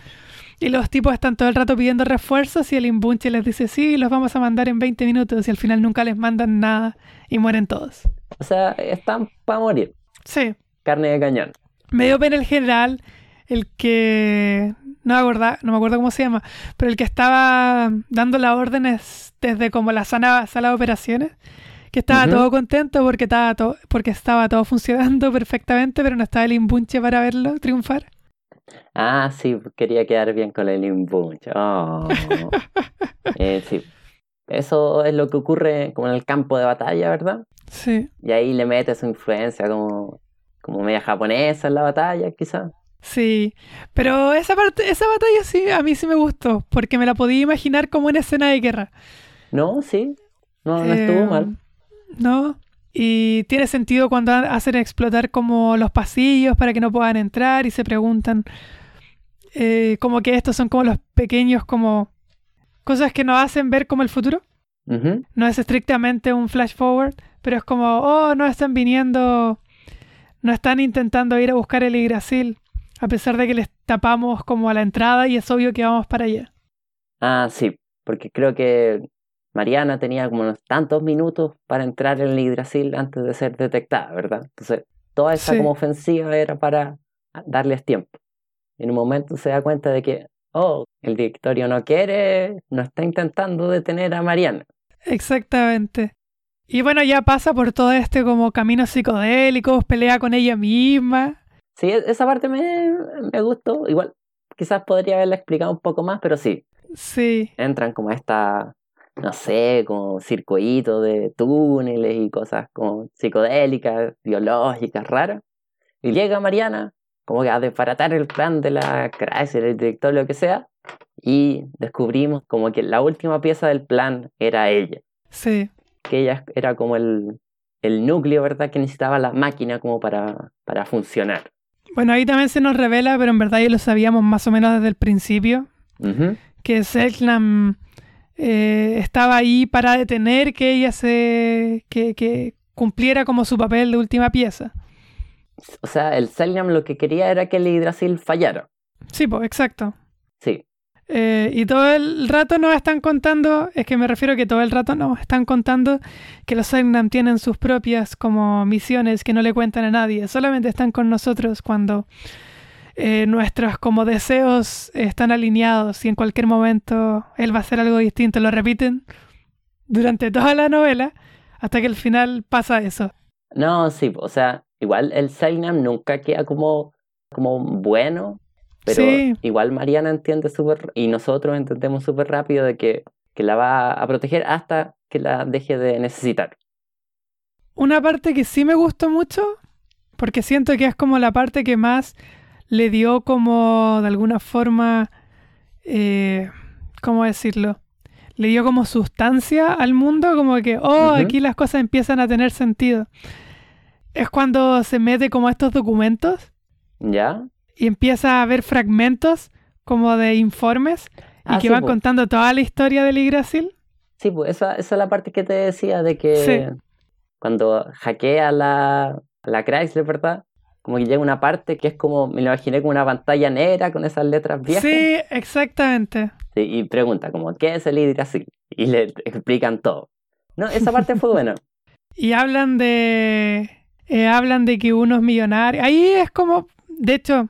Speaker 1: Y los tipos están todo el rato pidiendo refuerzos y el imbunche les dice, sí, los vamos a mandar en 20 minutos y al final nunca les mandan nada y mueren todos.
Speaker 2: O sea, están para morir.
Speaker 1: Sí,
Speaker 2: Carne de cañón.
Speaker 1: me dio pena el general, el que... No me, acuerdo, no me acuerdo cómo se llama, pero el que estaba dando las órdenes desde como la sala, sala de operaciones, que estaba todo contento porque estaba, to- porque estaba todo funcionando perfectamente, pero no estaba el imbunche para verlo triunfar.
Speaker 2: Ah, sí, quería quedar bien con el imbunche. Oh. Eh, sí. Eso es lo que ocurre como en el campo de batalla, ¿verdad?
Speaker 1: Sí,
Speaker 2: Y ahí le mete su influencia como, como media japonesa en la batalla, quizás.
Speaker 1: sí. Pero esa parte, esa batalla sí, a mí sí me gustó, porque me la podía imaginar como una escena de guerra.
Speaker 2: No, sí. No, no estuvo
Speaker 1: Eh,
Speaker 2: mal.
Speaker 1: No. Y tiene sentido cuando ha- hacen explotar como los pasillos para que no puedan entrar y se preguntan eh, como que estos son como los pequeños como cosas que nos hacen ver como el futuro.
Speaker 2: Ujú.
Speaker 1: No es estrictamente un flash forward, pero es como, oh, no están viniendo, no están intentando ir a buscar el Yggdrasil, a pesar de que les tapamos como a la entrada y es obvio que vamos para allá.
Speaker 2: Ah, sí, porque creo que Mariana tenía como unos tantos minutos para entrar en el Yggdrasil antes de ser detectada, ¿verdad? Entonces, toda esa
Speaker 1: Sí.
Speaker 2: como ofensiva era para darles tiempo. En un momento se da cuenta de que, oh, el directorio no quiere, no está intentando detener a Mariana.
Speaker 1: Exactamente. Y bueno, ya pasa por todo este como caminos psicodélicos, pelea con ella misma.
Speaker 2: Sí, e- esa parte me, me gustó. Igual, quizás podría haberla explicado un poco más, pero sí,
Speaker 1: Sí,
Speaker 2: entran como a esta, no sé, como circuito de túneles y cosas como psicodélicas, biológicas, raras. Y llega Mariana como que a desbaratar el plan de la Chrysler, el director, lo que sea. Y descubrimos como que la última pieza del plan era ella.
Speaker 1: sí.
Speaker 2: Que ella era como el, el núcleo, ¿verdad? Que necesitaba la máquina como para, para funcionar.
Speaker 1: Bueno, ahí también se nos revela, pero en verdad ya lo sabíamos más o menos desde el principio, que Selknam eh, estaba ahí para detener que ella se que, que cumpliera como su papel de última pieza.
Speaker 2: O sea, el Selnam lo que quería era que el Yggdrasil fallara.
Speaker 1: Sí, pues, exacto.
Speaker 2: Sí.
Speaker 1: Eh, y todo el rato nos están contando, es que me refiero que todo el rato nos están contando que los Selknam tienen sus propias como misiones que no le cuentan a nadie, solamente están con nosotros cuando eh, nuestros como deseos están alineados y en cualquier momento él va a hacer algo distinto, lo repiten durante toda la novela hasta que al final pasa eso.
Speaker 2: No, sí, o sea, igual el Selnam nunca queda como, como bueno, pero
Speaker 1: Sí.
Speaker 2: igual Mariana entiende súper, y nosotros entendemos súper rápido de que, que la va a proteger hasta que la deje de necesitar.
Speaker 1: Una parte que sí me gustó mucho, porque siento que es como la parte que más le dio como de alguna forma, eh, ¿cómo decirlo? Le dio como sustancia al mundo, como que, oh, aquí las cosas empiezan a tener sentido. Es cuando se mete como a estos documentos
Speaker 2: ¿Ya?
Speaker 1: Y empieza a ver fragmentos como de informes y
Speaker 2: Ah,
Speaker 1: que
Speaker 2: sí,
Speaker 1: van contando toda la historia del Yggdrasil.
Speaker 2: Sí, pues esa, esa es la parte que te decía de que
Speaker 1: Sí.
Speaker 2: cuando hackea la, la Chrysler, ¿verdad? Como que llega una parte que es como, me lo imaginé como una pantalla negra con esas letras viejas.
Speaker 1: Sí, exactamente.
Speaker 2: Sí, y pregunta como, ¿qué es el Yggdrasil? Y le explican todo. No, esa parte fue buena.
Speaker 1: Y hablan de. eh, hablan de que unos millonarios. Ahí es como. De hecho,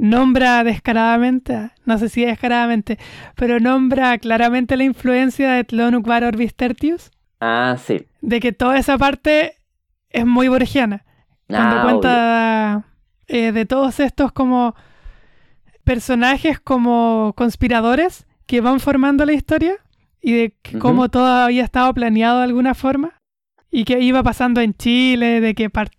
Speaker 1: nombra descaradamente. No sé si descaradamente. Pero nombra claramente la influencia de Tlonuk Var Orbis Tertius.
Speaker 2: Ah, sí.
Speaker 1: De que toda esa parte es muy borgiana. Cuando
Speaker 2: Ah,
Speaker 1: cuenta eh, de todos estos como. personajes como conspiradores que van formando la historia. Y de cómo todo había estado planeado de alguna forma y que iba pasando en Chile, de que par-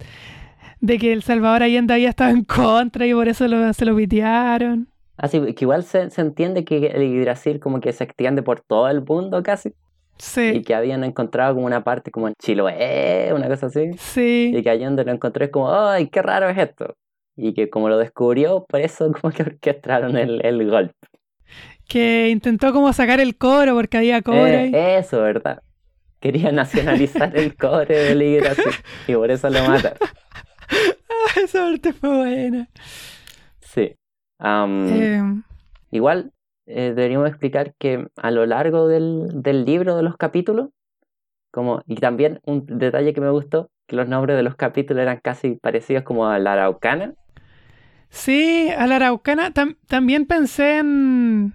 Speaker 1: de que El Salvador Allende había estado en contra y por eso lo- se lo pitearon.
Speaker 2: Así que igual se, se entiende que el Yggdrasil como que se extiende por todo el mundo casi. Y
Speaker 1: Sí,
Speaker 2: que habían encontrado como una parte como en Chiloé, una cosa así.
Speaker 1: sí.
Speaker 2: Y que allí donde lo encontré es como, ¡ay, qué raro es esto! Y que como lo descubrió, por eso como que orquestaron el, el golpe.
Speaker 1: Que intentó como sacar el coro porque había cobre.
Speaker 2: Eh, eso, ¿verdad? Quería nacionalizar el cobre del Yggdrasil y por eso lo mata.
Speaker 1: Esa parte fue buena.
Speaker 2: Sí.
Speaker 1: Eh,
Speaker 2: Igual eh, deberíamos explicar que a lo largo del, del libro, de los capítulos, como, y también un detalle que me gustó, que los nombres de los capítulos eran casi parecidos como a la araucana.
Speaker 1: sí, a la Araucana tam- también pensé en,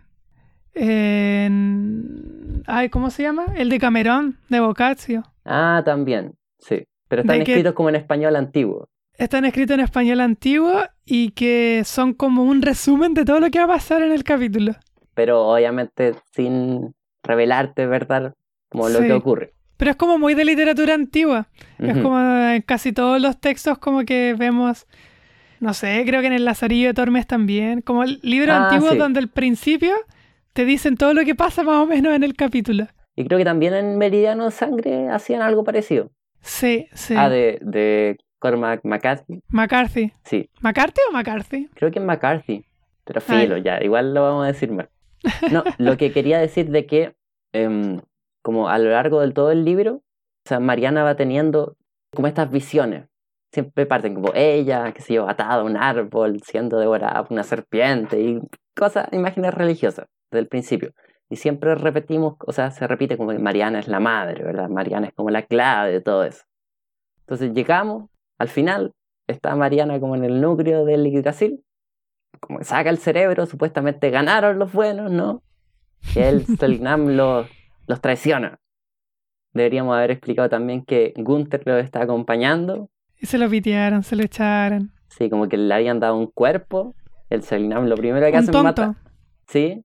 Speaker 1: en... Ay, ¿cómo se llama? El de Camerón, de Boccaccio.
Speaker 2: Ah, también, sí. Pero están
Speaker 1: De que-
Speaker 2: escritos como en español antiguo.
Speaker 1: Están escritos en español antiguo y que son como un resumen de todo lo que va a pasar en el capítulo.
Speaker 2: Pero obviamente sin revelarte, ¿verdad? Como lo
Speaker 1: Sí.
Speaker 2: que ocurre.
Speaker 1: Pero es como muy de literatura antigua. Es como en casi todos los textos como que vemos, no sé, creo que en el Lazarillo de Tormes también, como el libro
Speaker 2: Ah,
Speaker 1: antiguo
Speaker 2: sí.
Speaker 1: donde al principio te dicen todo lo que pasa más o menos en el capítulo.
Speaker 2: Y creo que también en Meridiano Sangre hacían algo parecido.
Speaker 1: Sí, sí.
Speaker 2: Ah, de, de McCarthy.
Speaker 1: McCarthy.
Speaker 2: Sí,
Speaker 1: ¿McCarthy o McCarthy?
Speaker 2: creo que es McCarthy. Pero
Speaker 1: Ah,
Speaker 2: filo, ya, igual lo vamos a decir mal. No, lo que quería decir de que, em, como a lo largo del todo el libro, o sea, Mariana va teniendo como estas visiones. Siempre parten como ella, que se yo, atada a un árbol, siendo devorada por una serpiente y cosas, imágenes religiosas desde el principio. Y siempre repetimos, o sea, se repite como que Mariana es la madre, ¿verdad? Mariana es como la clave de todo eso. Entonces llegamos, al final, está Mariana como en el núcleo del Yggdrasil, como que saca el cerebro, supuestamente ganaron los buenos, ¿no? El Selgnam los, los traiciona. Deberíamos haber explicado también que Gunther lo está acompañando.
Speaker 1: Y se lo pitearon, se lo echaron.
Speaker 2: Sí, como que le habían dado un cuerpo. El Selgnam lo primero que hace es matar. Sí,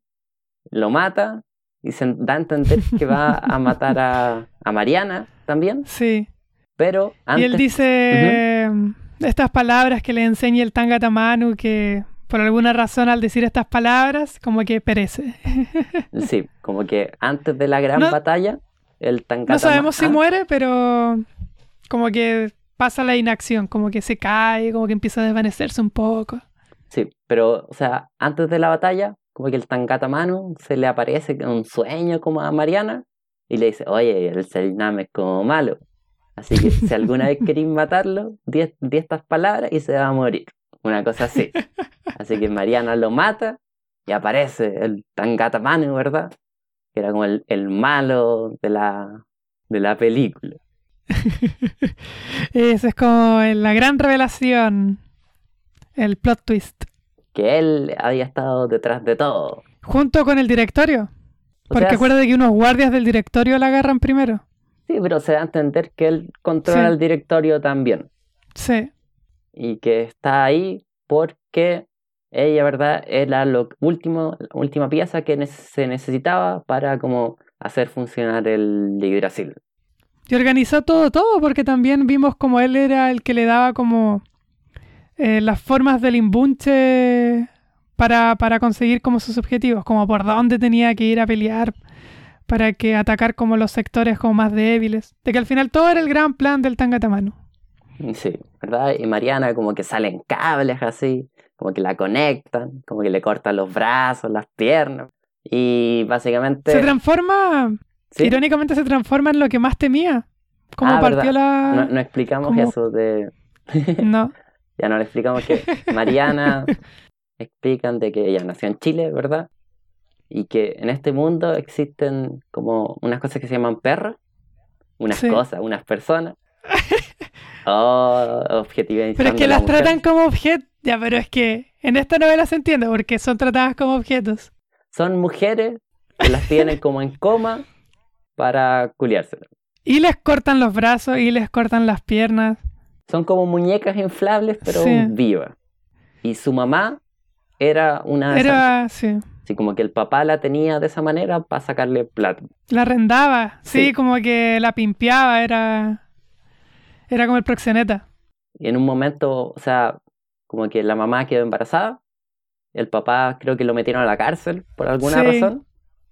Speaker 2: lo mata y se da a entender que va a matar a, a Mariana también.
Speaker 1: Sí.
Speaker 2: Pero
Speaker 1: Y él dice estas palabras que le enseña el Tangata Manu que por alguna razón al decir estas palabras como que perece.
Speaker 2: Sí, como que antes de la gran
Speaker 1: No-
Speaker 2: batalla, el Tangata
Speaker 1: No sabemos si
Speaker 2: ah,
Speaker 1: muere, pero como que pasa la inacción, como que se cae, como que empieza a desvanecerse un poco.
Speaker 2: Sí, pero, o sea, antes de la batalla, como que el Tangata Manu se le aparece en un sueño como a Mariana y le dice, oye, el Selnam es como malo. Así que si alguna vez queréis matarlo, di, di estas palabras y se va a morir. Una cosa así. Así que Mariana lo mata y aparece el Tangata Manu, ¿verdad? Que era como el, el malo de la, de la película.
Speaker 1: Esa es como la gran revelación, el plot twist.
Speaker 2: Que él había estado detrás de todo.
Speaker 1: Junto con el directorio.
Speaker 2: O
Speaker 1: Porque
Speaker 2: sea,
Speaker 1: acuérdate que unos guardias del directorio la agarran primero.
Speaker 2: Sí, pero se da a entender que él controla
Speaker 1: Sí.
Speaker 2: el directorio también.
Speaker 1: Sí,
Speaker 2: Y que está ahí porque ella, ¿verdad? Era lo último, la última pieza que se necesitaba para como hacer funcionar el Yggdrasil.
Speaker 1: Y organizó todo, todo, porque también vimos como él era el que le daba como eh, las formas del imbunche para, para conseguir como sus objetivos, como por dónde tenía que ir a pelear para que atacar como los sectores como más débiles. De que al final todo era el gran plan del Tangatamano.
Speaker 2: Sí, ¿verdad? Y Mariana como que salen cables así, como que la conectan, como que le cortan los brazos, las piernas. Y básicamente...
Speaker 1: Se transforma,
Speaker 2: ¿sí?
Speaker 1: irónicamente se transforma en lo que más temía. Como
Speaker 2: Ah,
Speaker 1: partió la...
Speaker 2: no explicamos
Speaker 1: como-
Speaker 2: eso de...
Speaker 1: No,
Speaker 2: Ya no le explicamos que Mariana explican de que ella nació en Chile, ¿verdad? Y que en este mundo existen como unas cosas que se llaman perros, unas
Speaker 1: Sí.
Speaker 2: cosas, unas personas. Oh, objetivizando
Speaker 1: pero es que las tratan como objetos. Ya, pero es que en esta novela se entiende porque son tratadas como objetos.
Speaker 2: Son mujeres que las tienen como en coma para culiárselas.
Speaker 1: Y les cortan los brazos y les cortan las piernas.
Speaker 2: Son como muñecas inflables, pero
Speaker 1: Sí.
Speaker 2: vivas. Y su mamá era una.
Speaker 1: Era, sí,
Speaker 2: Así como que el papá la tenía de esa manera para sacarle plata.
Speaker 1: la arrendaba. Sí,
Speaker 2: Sí.
Speaker 1: como que la pimpeaba, era... Era como el proxeneta.
Speaker 2: Y en un momento, o sea, como que la mamá quedó embarazada el papá creo que lo metieron a la cárcel por alguna
Speaker 1: Sí.
Speaker 2: razón.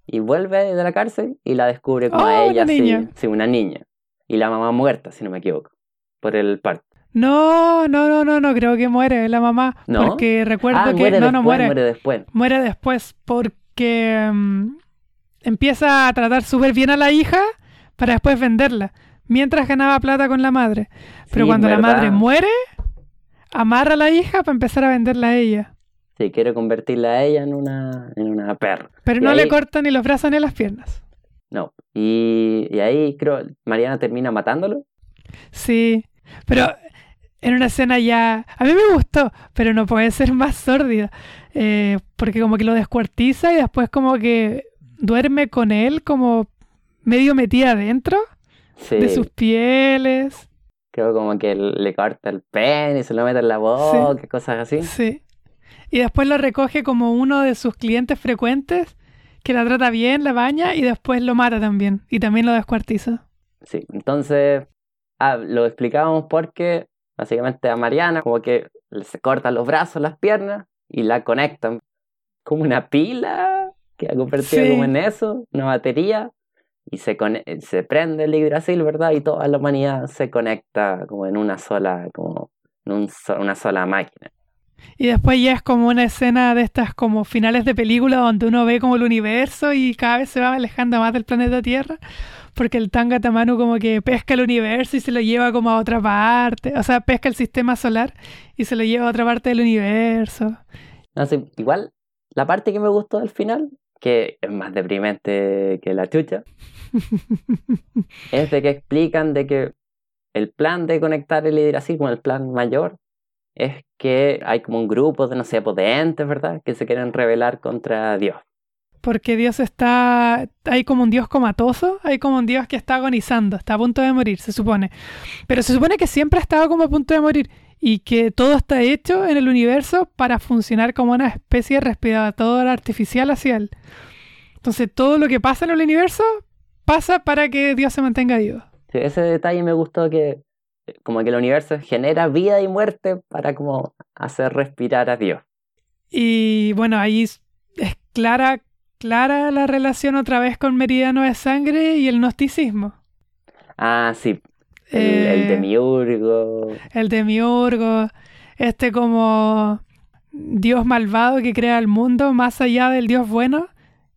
Speaker 2: Y vuelve de la cárcel y la descubre como
Speaker 1: Oh,
Speaker 2: a
Speaker 1: una
Speaker 2: ella, sí,
Speaker 1: niña.
Speaker 2: sí, una niña. Y la mamá muerta, si no me equivoco, por el parto.
Speaker 1: No, no, no, no, no, creo que muere la mamá.
Speaker 2: ¿No?
Speaker 1: Porque recuerdo
Speaker 2: ah,
Speaker 1: que.
Speaker 2: muere
Speaker 1: no,
Speaker 2: después,
Speaker 1: no muere.
Speaker 2: muere después.
Speaker 1: Muere después porque mm, empieza a tratar súper bien a la hija para después venderla. Mientras ganaba plata con la madre. Pero
Speaker 2: Sí,
Speaker 1: cuando la madre muere, amarra a la hija para empezar a venderla a ella.
Speaker 2: Sí, quiere convertirla a ella en una, en una perra.
Speaker 1: Pero
Speaker 2: Y
Speaker 1: no le corta ni los brazos ni las piernas.
Speaker 2: No. Y, y ahí creo Mariana termina matándolo.
Speaker 1: Sí, pero en una escena ya... A mí me gustó, pero no puede ser más sórdida. eh, porque como que lo descuartiza y después como que duerme con él como medio metida adentro
Speaker 2: Sí.
Speaker 1: de sus pieles.
Speaker 2: Creo como que le corta el pene y se lo mete en la boca, cosas así.
Speaker 1: Sí. Y después lo recoge como uno de sus clientes frecuentes que la trata bien, la baña y después lo mata también. Y también lo descuartiza.
Speaker 2: Sí, entonces ah, lo explicábamos porque básicamente a Mariana como que se cortan los brazos, las piernas y la conectan como una pila que ha convertido
Speaker 1: Sí.
Speaker 2: como en eso, una batería y se, se prende el Yggdrasil, ¿verdad? Y toda la humanidad se conecta como en una sola, como en un so- una sola máquina.
Speaker 1: Y después ya es como una escena de estas como finales de película donde uno ve como el universo y cada vez se va alejando más del planeta Tierra. Porque el Tanga Tamanu como que pesca el universo y se lo lleva como a otra parte. O sea, pesca el sistema solar y se lo lleva a otra parte del universo.
Speaker 2: No sé, igual la parte que me gustó del final, que es más deprimente que la chucha, es de que explican de que el plan de conectar el Yggdrasil con el plan mayor es que hay como un grupo de, no sé, pues, de entes, ¿verdad? Que se quieren rebelar contra Dios.
Speaker 1: Porque Dios está... Hay como un Dios comatoso, hay como un Dios que está agonizando, está a punto de morir, se supone. Pero se supone que siempre ha estado como a punto de morir y que todo está hecho en el universo para funcionar como una especie de respirador artificial hacia él. Entonces todo lo que pasa en el universo pasa para que Dios se mantenga vivo.
Speaker 2: Sí, ese detalle me gustó que eh, como que el universo genera vida y muerte para como hacer respirar a Dios.
Speaker 1: Y bueno, ahí es clara, clara la relación otra vez con Meridiano de Sangre y el gnosticismo.
Speaker 2: Ah, sí, el, el
Speaker 1: Eh,
Speaker 2: demiurgo.
Speaker 1: el demiurgo, este como dios malvado que crea el mundo más allá del dios bueno,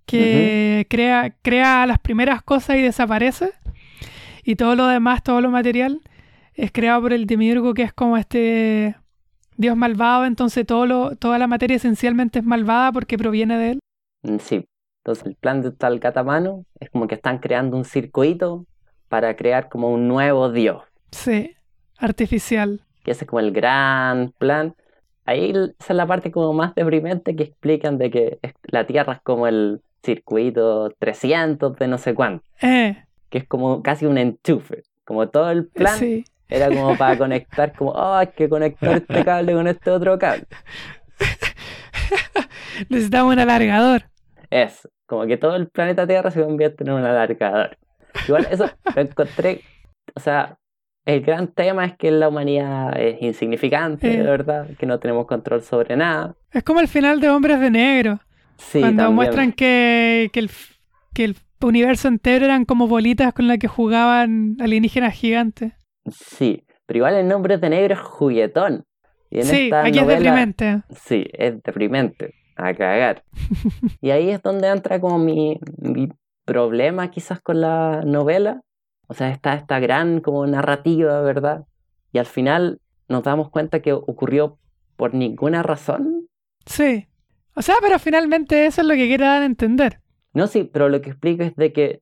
Speaker 1: que crea, crea las primeras cosas y desaparece. Y todo lo demás, todo lo material, es creado por el demiurgo que es como este dios malvado, entonces todo lo, toda la materia esencialmente es malvada porque proviene de él.
Speaker 2: Mm, Sí, entonces el plan de Talcatamano es como que están creando un circuito para crear como un nuevo dios,
Speaker 1: Sí, artificial.
Speaker 2: que ese es como el gran plan. Ahí esa es la parte como más deprimente que explican de que la Tierra es como el circuito 300 de no sé cuánto,
Speaker 1: Eh,
Speaker 2: que es como casi un enchufe, como todo el plan
Speaker 1: sí.
Speaker 2: era como para conectar, como, oh, hay que conectar este cable con este otro cable.
Speaker 1: Necesitamos un alargador.
Speaker 2: Eso, como que todo el planeta Tierra se convierte en un alargador. Igual eso lo encontré, o sea, el gran tema es que la humanidad es insignificante,
Speaker 1: Eh.
Speaker 2: de verdad, que no tenemos control sobre nada.
Speaker 1: Es como el final de Hombres de Negro.
Speaker 2: Sí,
Speaker 1: cuando
Speaker 2: también.
Speaker 1: muestran que, que, el, que el universo entero eran como bolitas con las que jugaban alienígenas gigantes.
Speaker 2: Sí, pero igual el nombre de negro es juguetón. Y en
Speaker 1: Sí,
Speaker 2: esta
Speaker 1: aquí es
Speaker 2: novela-
Speaker 1: deprimente.
Speaker 2: Sí, es deprimente, a cagar. y ahí es donde entra como mi, mi problema quizás con la novela. O sea, está esta gran como narrativa, ¿verdad? Y al final nos damos cuenta que ocurrió por ninguna razón.
Speaker 1: Sí. O sea, pero finalmente eso es lo que quiere dar a entender.
Speaker 2: No, sí, pero lo que explico es de que,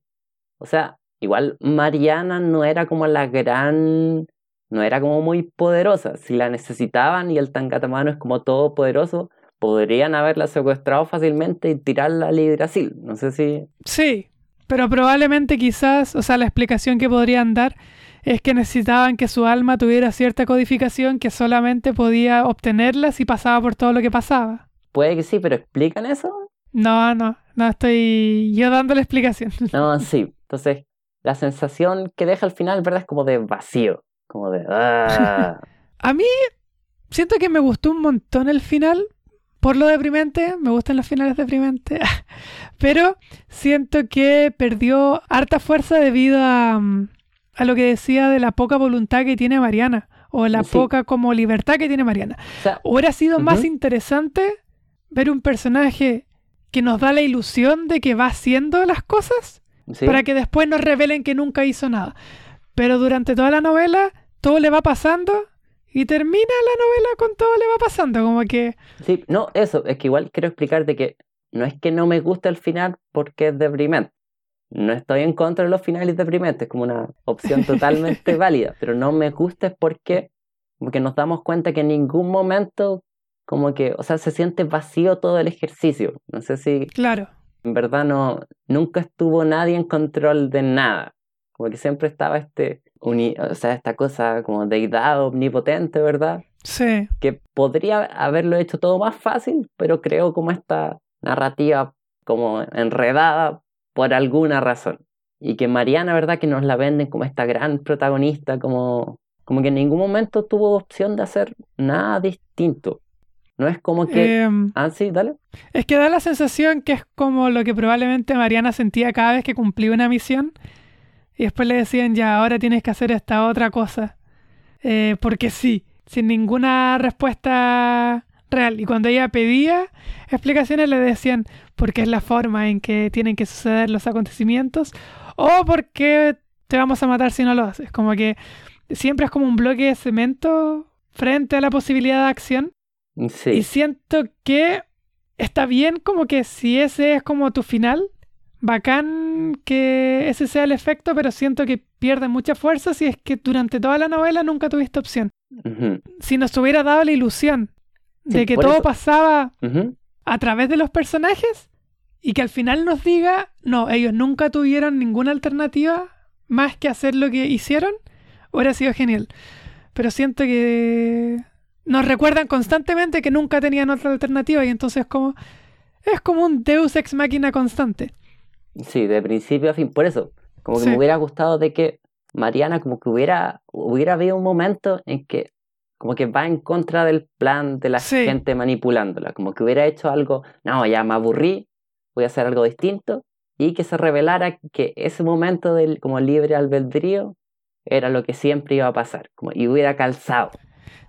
Speaker 2: o sea, igual Mariana no era como la gran, no era como muy poderosa. Si la necesitaban y el Tangatamano es como todopoderoso, podrían haberla secuestrado fácilmente y tirarla al Yggdrasil. No sé si...
Speaker 1: Sí. Pero probablemente quizás, o sea, la explicación que podrían dar es que necesitaban que su alma tuviera cierta codificación que solamente podía obtenerla si pasaba por todo lo que pasaba.
Speaker 2: Puede que sí, pero ¿explican eso?
Speaker 1: No, no, no estoy yo dando la explicación.
Speaker 2: No, sí. Entonces, la sensación que deja al final, ¿verdad? Es como de vacío. Como de... "Ah".
Speaker 1: A mí siento que me gustó un montón el final, por lo deprimente, me gustan los finales deprimentes, pero siento que perdió harta fuerza debido a, mm, a lo que decía de la poca voluntad que tiene Mariana, o la
Speaker 2: Sí.
Speaker 1: poca como libertad que tiene Mariana.
Speaker 2: O sea,
Speaker 1: Hubiera sido más interesante ver un personaje que nos da la ilusión de que va haciendo las cosas
Speaker 2: sí.
Speaker 1: para que después nos revelen que nunca hizo nada. Pero durante toda la novela todo le va pasando y termina la novela con todo le va pasando, como que
Speaker 2: Sí, no, eso, es que igual quiero explicarte que no es que no me guste el final porque es deprimente. No estoy en contra de los finales deprimentes, es como una opción totalmente válida, pero no me gusta es porque como que nos damos cuenta que en ningún momento como que, o sea, se siente vacío todo el ejercicio. No sé si
Speaker 1: claro,
Speaker 2: en verdad no, nunca estuvo nadie en control de nada. Como que siempre estaba este, uni- o sea, esta cosa como deidad omnipotente, ¿verdad?
Speaker 1: sí,
Speaker 2: que podría haberlo hecho todo más fácil, pero creo como esta narrativa como enredada por alguna razón. Y que Mariana, ¿verdad? Que nos la venden como esta gran protagonista, como, como que en ningún momento tuvo opción de hacer nada distinto. No es como que...
Speaker 1: Em,
Speaker 2: Ah, sí, dale.
Speaker 1: es que da la sensación que es como lo que probablemente Mariana sentía cada vez que cumplía una misión y después le decían ya, ahora tienes que hacer esta otra cosa. Eh, porque sí, sin ninguna respuesta real. Y cuando ella pedía explicaciones le decían porque es la forma en que tienen que suceder los acontecimientos o porque te vamos a matar si no lo haces. Como que siempre es como un bloque de cemento frente a la posibilidad de acción. Y siento que está bien como que si ese es como tu final, bacán que ese sea el efecto, pero siento que pierde mucha fuerza si es que durante toda la novela nunca tuviste opción. Si nos hubiera dado la ilusión de que todo
Speaker 2: eso.
Speaker 1: pasaba a través de los personajes y que al final nos diga, no, ellos nunca tuvieron ninguna alternativa más que hacer lo que hicieron, hubiera sido genial. Pero siento que nos recuerdan constantemente que nunca tenían otra alternativa y entonces como es como un Deus ex máquina constante.
Speaker 2: Sí, de principio a fin. Por eso, como que
Speaker 1: Sí.
Speaker 2: me hubiera gustado de que Mariana como que hubiera, hubiera habido un momento en que como que va en contra del plan de la
Speaker 1: Sí.
Speaker 2: gente manipulándola, como que hubiera hecho algo, no, ya me aburrí, voy a hacer algo distinto, y que se revelara que ese momento del como libre albedrío era lo que siempre iba a pasar, como, y hubiera calzado.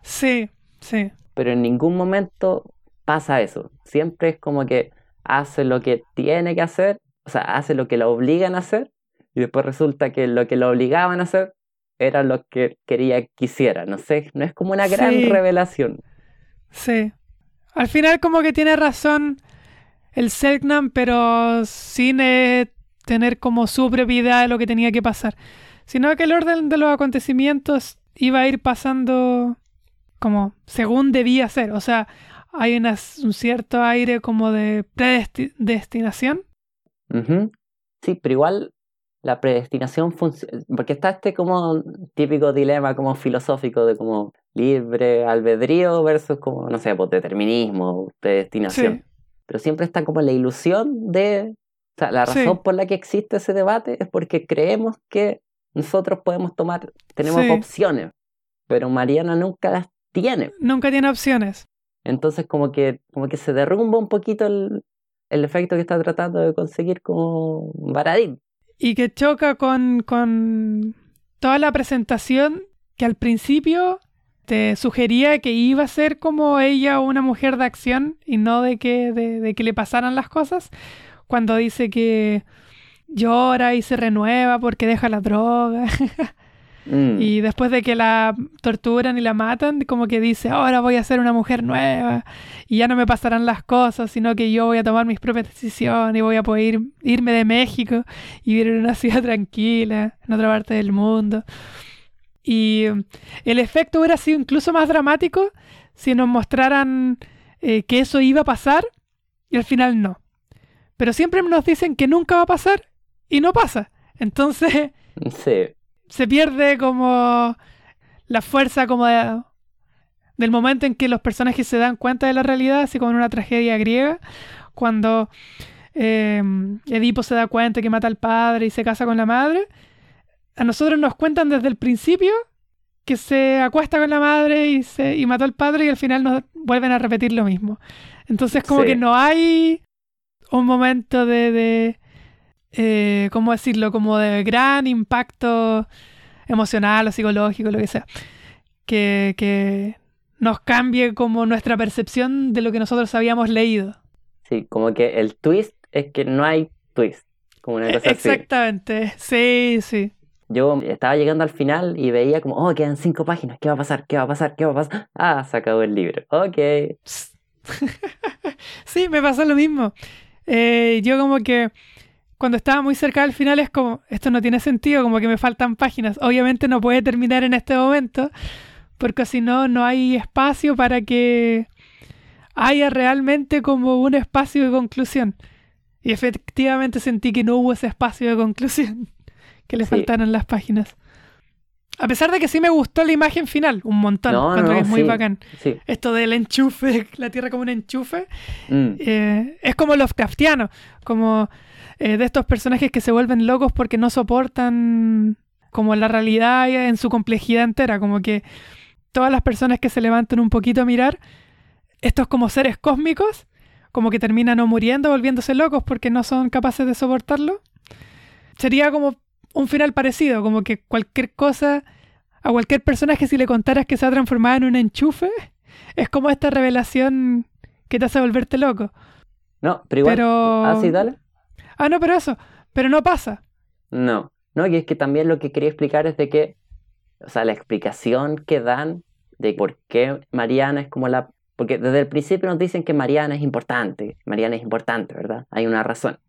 Speaker 1: Sí, sí,
Speaker 2: Pero en ningún momento pasa eso. Siempre es como que hace lo que tiene que hacer, o sea, hace lo que lo obligan a hacer, y después resulta que lo que lo obligaban a hacer era lo que quería que hiciera. No sé, no es como una gran
Speaker 1: Sí.
Speaker 2: revelación.
Speaker 1: sí. Al final como que tiene razón el Selknam, pero sin eh, tener como su de lo que tenía que pasar. Sino que el orden de los acontecimientos iba a ir pasando como según debía ser. O sea, hay una- un cierto aire como de predestinación.
Speaker 2: Ujú. Sí, pero igual la predestinación funciona, porque está este como típico dilema como filosófico de como libre albedrío versus como, no sé, pues determinismo, predestinación.
Speaker 1: Sí,
Speaker 2: pero siempre está como la ilusión de, o sea, la
Speaker 1: Sí.
Speaker 2: razón por la que existe ese debate es porque creemos que nosotros podemos tomar, tenemos
Speaker 1: Sí.
Speaker 2: opciones, pero Mariana nunca las tiene.
Speaker 1: nunca tiene opciones.
Speaker 2: Entonces como que, como que se derrumba un poquito el, el efecto que está tratando de conseguir como Baradit.
Speaker 1: Y que choca con, con toda la presentación que al principio te sugería que iba a ser como ella una mujer de acción y no de que, de, de que le pasaran las cosas. Cuando dice que llora y se renueva porque deja la droga.
Speaker 2: Mm,
Speaker 1: Y después de que la torturan y la matan, como que dice, ahora voy a ser una mujer nueva y ya no me pasarán las cosas, sino que yo voy a tomar mis propias decisiones y voy a poder ir- irme de México y vivir en una ciudad tranquila, en otra parte del mundo. Y el efecto hubiera sido incluso más dramático si nos mostraran eh, que eso iba a pasar y al final no. Pero siempre nos dicen que nunca va a pasar y no pasa. Entonces
Speaker 2: sí,
Speaker 1: se pierde como la fuerza como de- del momento en que los personajes se dan cuenta de la realidad, así como en una tragedia griega, cuando eh, Edipo se da cuenta que mata al padre y se casa con la madre. A nosotros nos cuentan desde el principio que se acuesta con la madre y, se, y mató al padre y al final nos vuelven a repetir lo mismo. Entonces como
Speaker 2: Sí.
Speaker 1: que no hay un momento de, de eh, ¿cómo decirlo? Como de gran impacto emocional o psicológico, lo que sea. Que, que nos cambie como nuestra percepción de lo que nosotros habíamos leído.
Speaker 2: Sí, como que el twist es que no hay twist. Como una cosa así.
Speaker 1: Exactamente, sí, sí.
Speaker 2: Yo estaba llegando al final y veía como, oh, quedan cinco páginas, ¿qué va a pasar? ¿Qué va a pasar? ¿Qué va a pasar? Ah, se acabó el libro. Ok.
Speaker 1: Sí, me pasó lo mismo. Eh, yo como que cuando estaba muy cerca del final es como, esto no tiene sentido, como que me faltan páginas. Obviamente no puede terminar en este momento, porque si no, no hay espacio para que haya realmente como un espacio de conclusión. Y efectivamente sentí que no hubo ese espacio de conclusión, que le
Speaker 2: Sí.
Speaker 1: faltaron las páginas. A pesar de que sí me gustó la imagen final, un montón,
Speaker 2: No,
Speaker 1: encuentro
Speaker 2: no,
Speaker 1: que es muy
Speaker 2: sí.
Speaker 1: bacán.
Speaker 2: Sí.
Speaker 1: Esto del enchufe, la Tierra como un enchufe,
Speaker 2: Mm.
Speaker 1: eh, es como Lovecraftiano, como eh, de estos personajes que se vuelven locos porque no soportan como la realidad en su complejidad entera, como que todas las personas que se levantan un poquito a mirar, estos como seres cósmicos, como que terminan o muriendo, volviéndose locos porque no son capaces de soportarlo. Sería como un final parecido, como que cualquier cosa, a cualquier personaje si le contaras que se ha transformado en un enchufe, es como esta revelación que te hace volverte loco.
Speaker 2: No, pero igual.
Speaker 1: Pero-
Speaker 2: Ah, sí, dale.
Speaker 1: Ah, no, pero eso, pero no pasa.
Speaker 2: No, no, y es que también lo que quería explicar es de que, o sea, la explicación que dan de por qué Mariana es como la... Porque desde el principio nos dicen que Mariana es importante, Mariana es importante, ¿verdad? Hay una razón.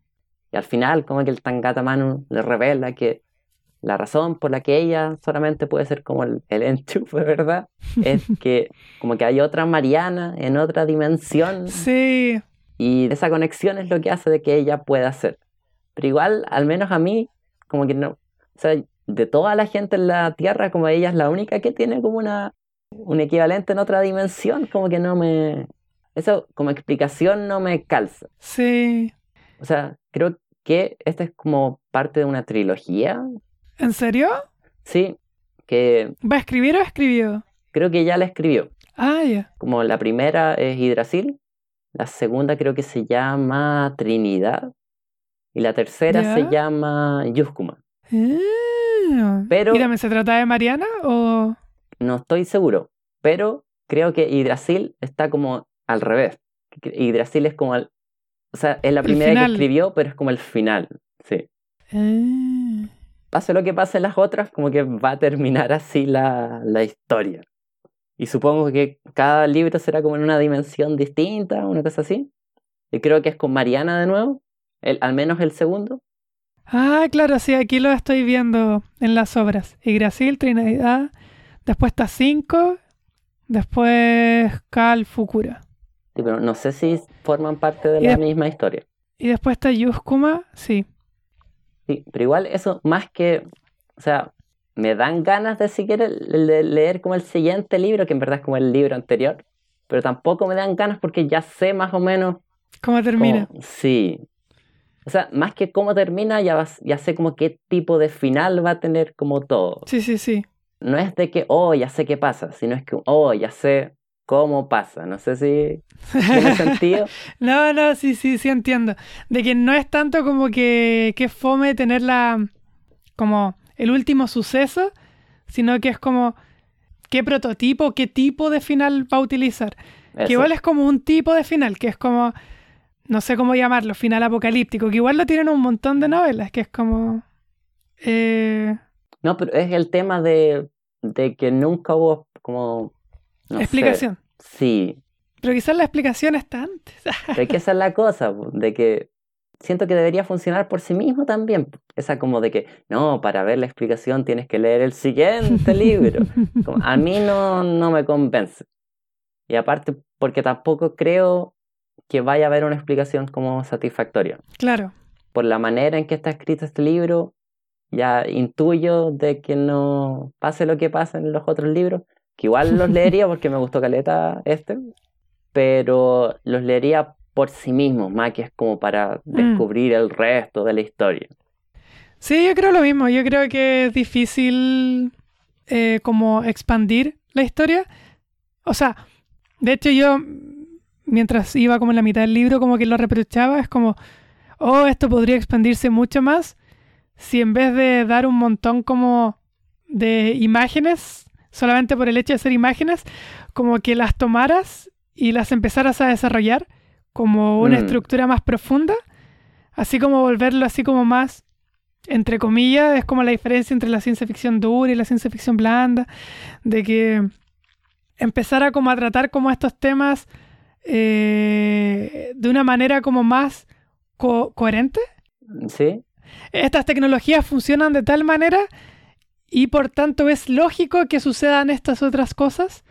Speaker 2: Y al final, como que el Tangata Manu le revela que la razón por la que ella solamente puede ser como el, el enchufe, ¿verdad? Es que como que hay otra Mariana en otra dimensión
Speaker 1: Sí,
Speaker 2: y esa conexión es lo que hace de que ella pueda hacer. Pero igual, al menos a mí, como que no. O sea, de toda la gente en la Tierra, como ella es la única que tiene como una un equivalente en otra dimensión, como que no me. Eso como explicación no me calza.
Speaker 1: sí.
Speaker 2: O sea, creo que esta es como parte de una trilogía.
Speaker 1: ¿En serio?
Speaker 2: Sí, que
Speaker 1: ¿Va a escribir o escribió?
Speaker 2: creo que ya la escribió.
Speaker 1: Ah, ya.
Speaker 2: Como la primera es Hidrasil, la segunda creo que se llama Trinidad y la tercera
Speaker 1: Ya.
Speaker 2: se llama Yuskuma.
Speaker 1: Ah.
Speaker 2: Pero-
Speaker 1: ¿Y también se trata de Mariana o...?
Speaker 2: No estoy seguro, pero creo que Hidrasil está como al revés. Hidrasil es como el... O sea, es la primera que escribió, pero es como el final. Sí.
Speaker 1: Ah.
Speaker 2: Pase lo que pase en las otras, como que va a terminar así la, la historia. Y supongo que cada libro será como en una dimensión distinta, una cosa así. Y creo que es con Mariana de nuevo, el, al menos el segundo.
Speaker 1: Ah, claro, sí, aquí lo estoy viendo en las obras. Yggdrasil, Trinidad, después está 5, después Cal Fukura.
Speaker 2: Sí, pero no sé si forman parte de
Speaker 1: Y
Speaker 2: la
Speaker 1: de-
Speaker 2: misma historia.
Speaker 1: Y después está Yuskuma, sí.
Speaker 2: Sí, pero igual eso, más que, o sea, me dan ganas de siquiera le- leer como el siguiente libro, que en verdad es como el libro anterior, pero tampoco me dan ganas porque ya sé más o menos
Speaker 1: ¿Cómo termina?
Speaker 2: cómo- sí. O sea, más que cómo termina, ya, vas- ya sé como qué tipo de final va a tener como todo.
Speaker 1: Sí, sí, sí.
Speaker 2: No es de que, oh, ya sé qué pasa, sino es que, oh, ya sé cómo pasa. No sé si tiene sentido.
Speaker 1: No, no, sí, sí, sí entiendo. De que no es tanto como que, que fome tener la, como el último suceso, sino que es como qué prototipo, qué tipo de final va a utilizar. Que igual es como un tipo de final, que es como, no sé cómo llamarlo, final apocalíptico, que igual lo tienen un montón de novelas, que es como... eh,
Speaker 2: No, pero es el tema de, de que nunca hubo como... no sé.
Speaker 1: explicación.
Speaker 2: Sí,
Speaker 1: Pero quizás la explicación está antes.
Speaker 2: pero es que esa es la cosa, de que siento que debería funcionar por sí mismo también. Esa como de que, no, para ver la explicación tienes que leer el siguiente libro. Como, a mí no, no me convence. Y aparte, porque tampoco creo que vaya a haber una explicación como satisfactoria.
Speaker 1: claro.
Speaker 2: Por la manera en que está escrito este libro, ya intuyo de que no pase lo que pasa en los otros libros, que igual los leería porque me gustó Caleta este, pero los leería por sí mismos, más que es como para descubrir el resto de la historia.
Speaker 1: Sí, yo creo lo mismo. Yo creo que es difícil eh, como expandir la historia. O sea, de hecho yo, mientras iba como en la mitad del libro, como que lo reprochaba, es como, oh, esto podría expandirse mucho más si en vez de dar un montón como de imágenes, solamente por el hecho de ser imágenes, como que las tomaras y las empezaras a desarrollar como una
Speaker 2: Mm.
Speaker 1: estructura más profunda, así como volverlo así como más, entre comillas, es como la diferencia entre la ciencia ficción dura y la ciencia ficción blanda, de que empezara como a tratar como estos temas eh, de una manera como más co- coherente.
Speaker 2: ¿Sí?
Speaker 1: Estas tecnologías funcionan de tal manera y por tanto es lógico que sucedan estas otras cosas.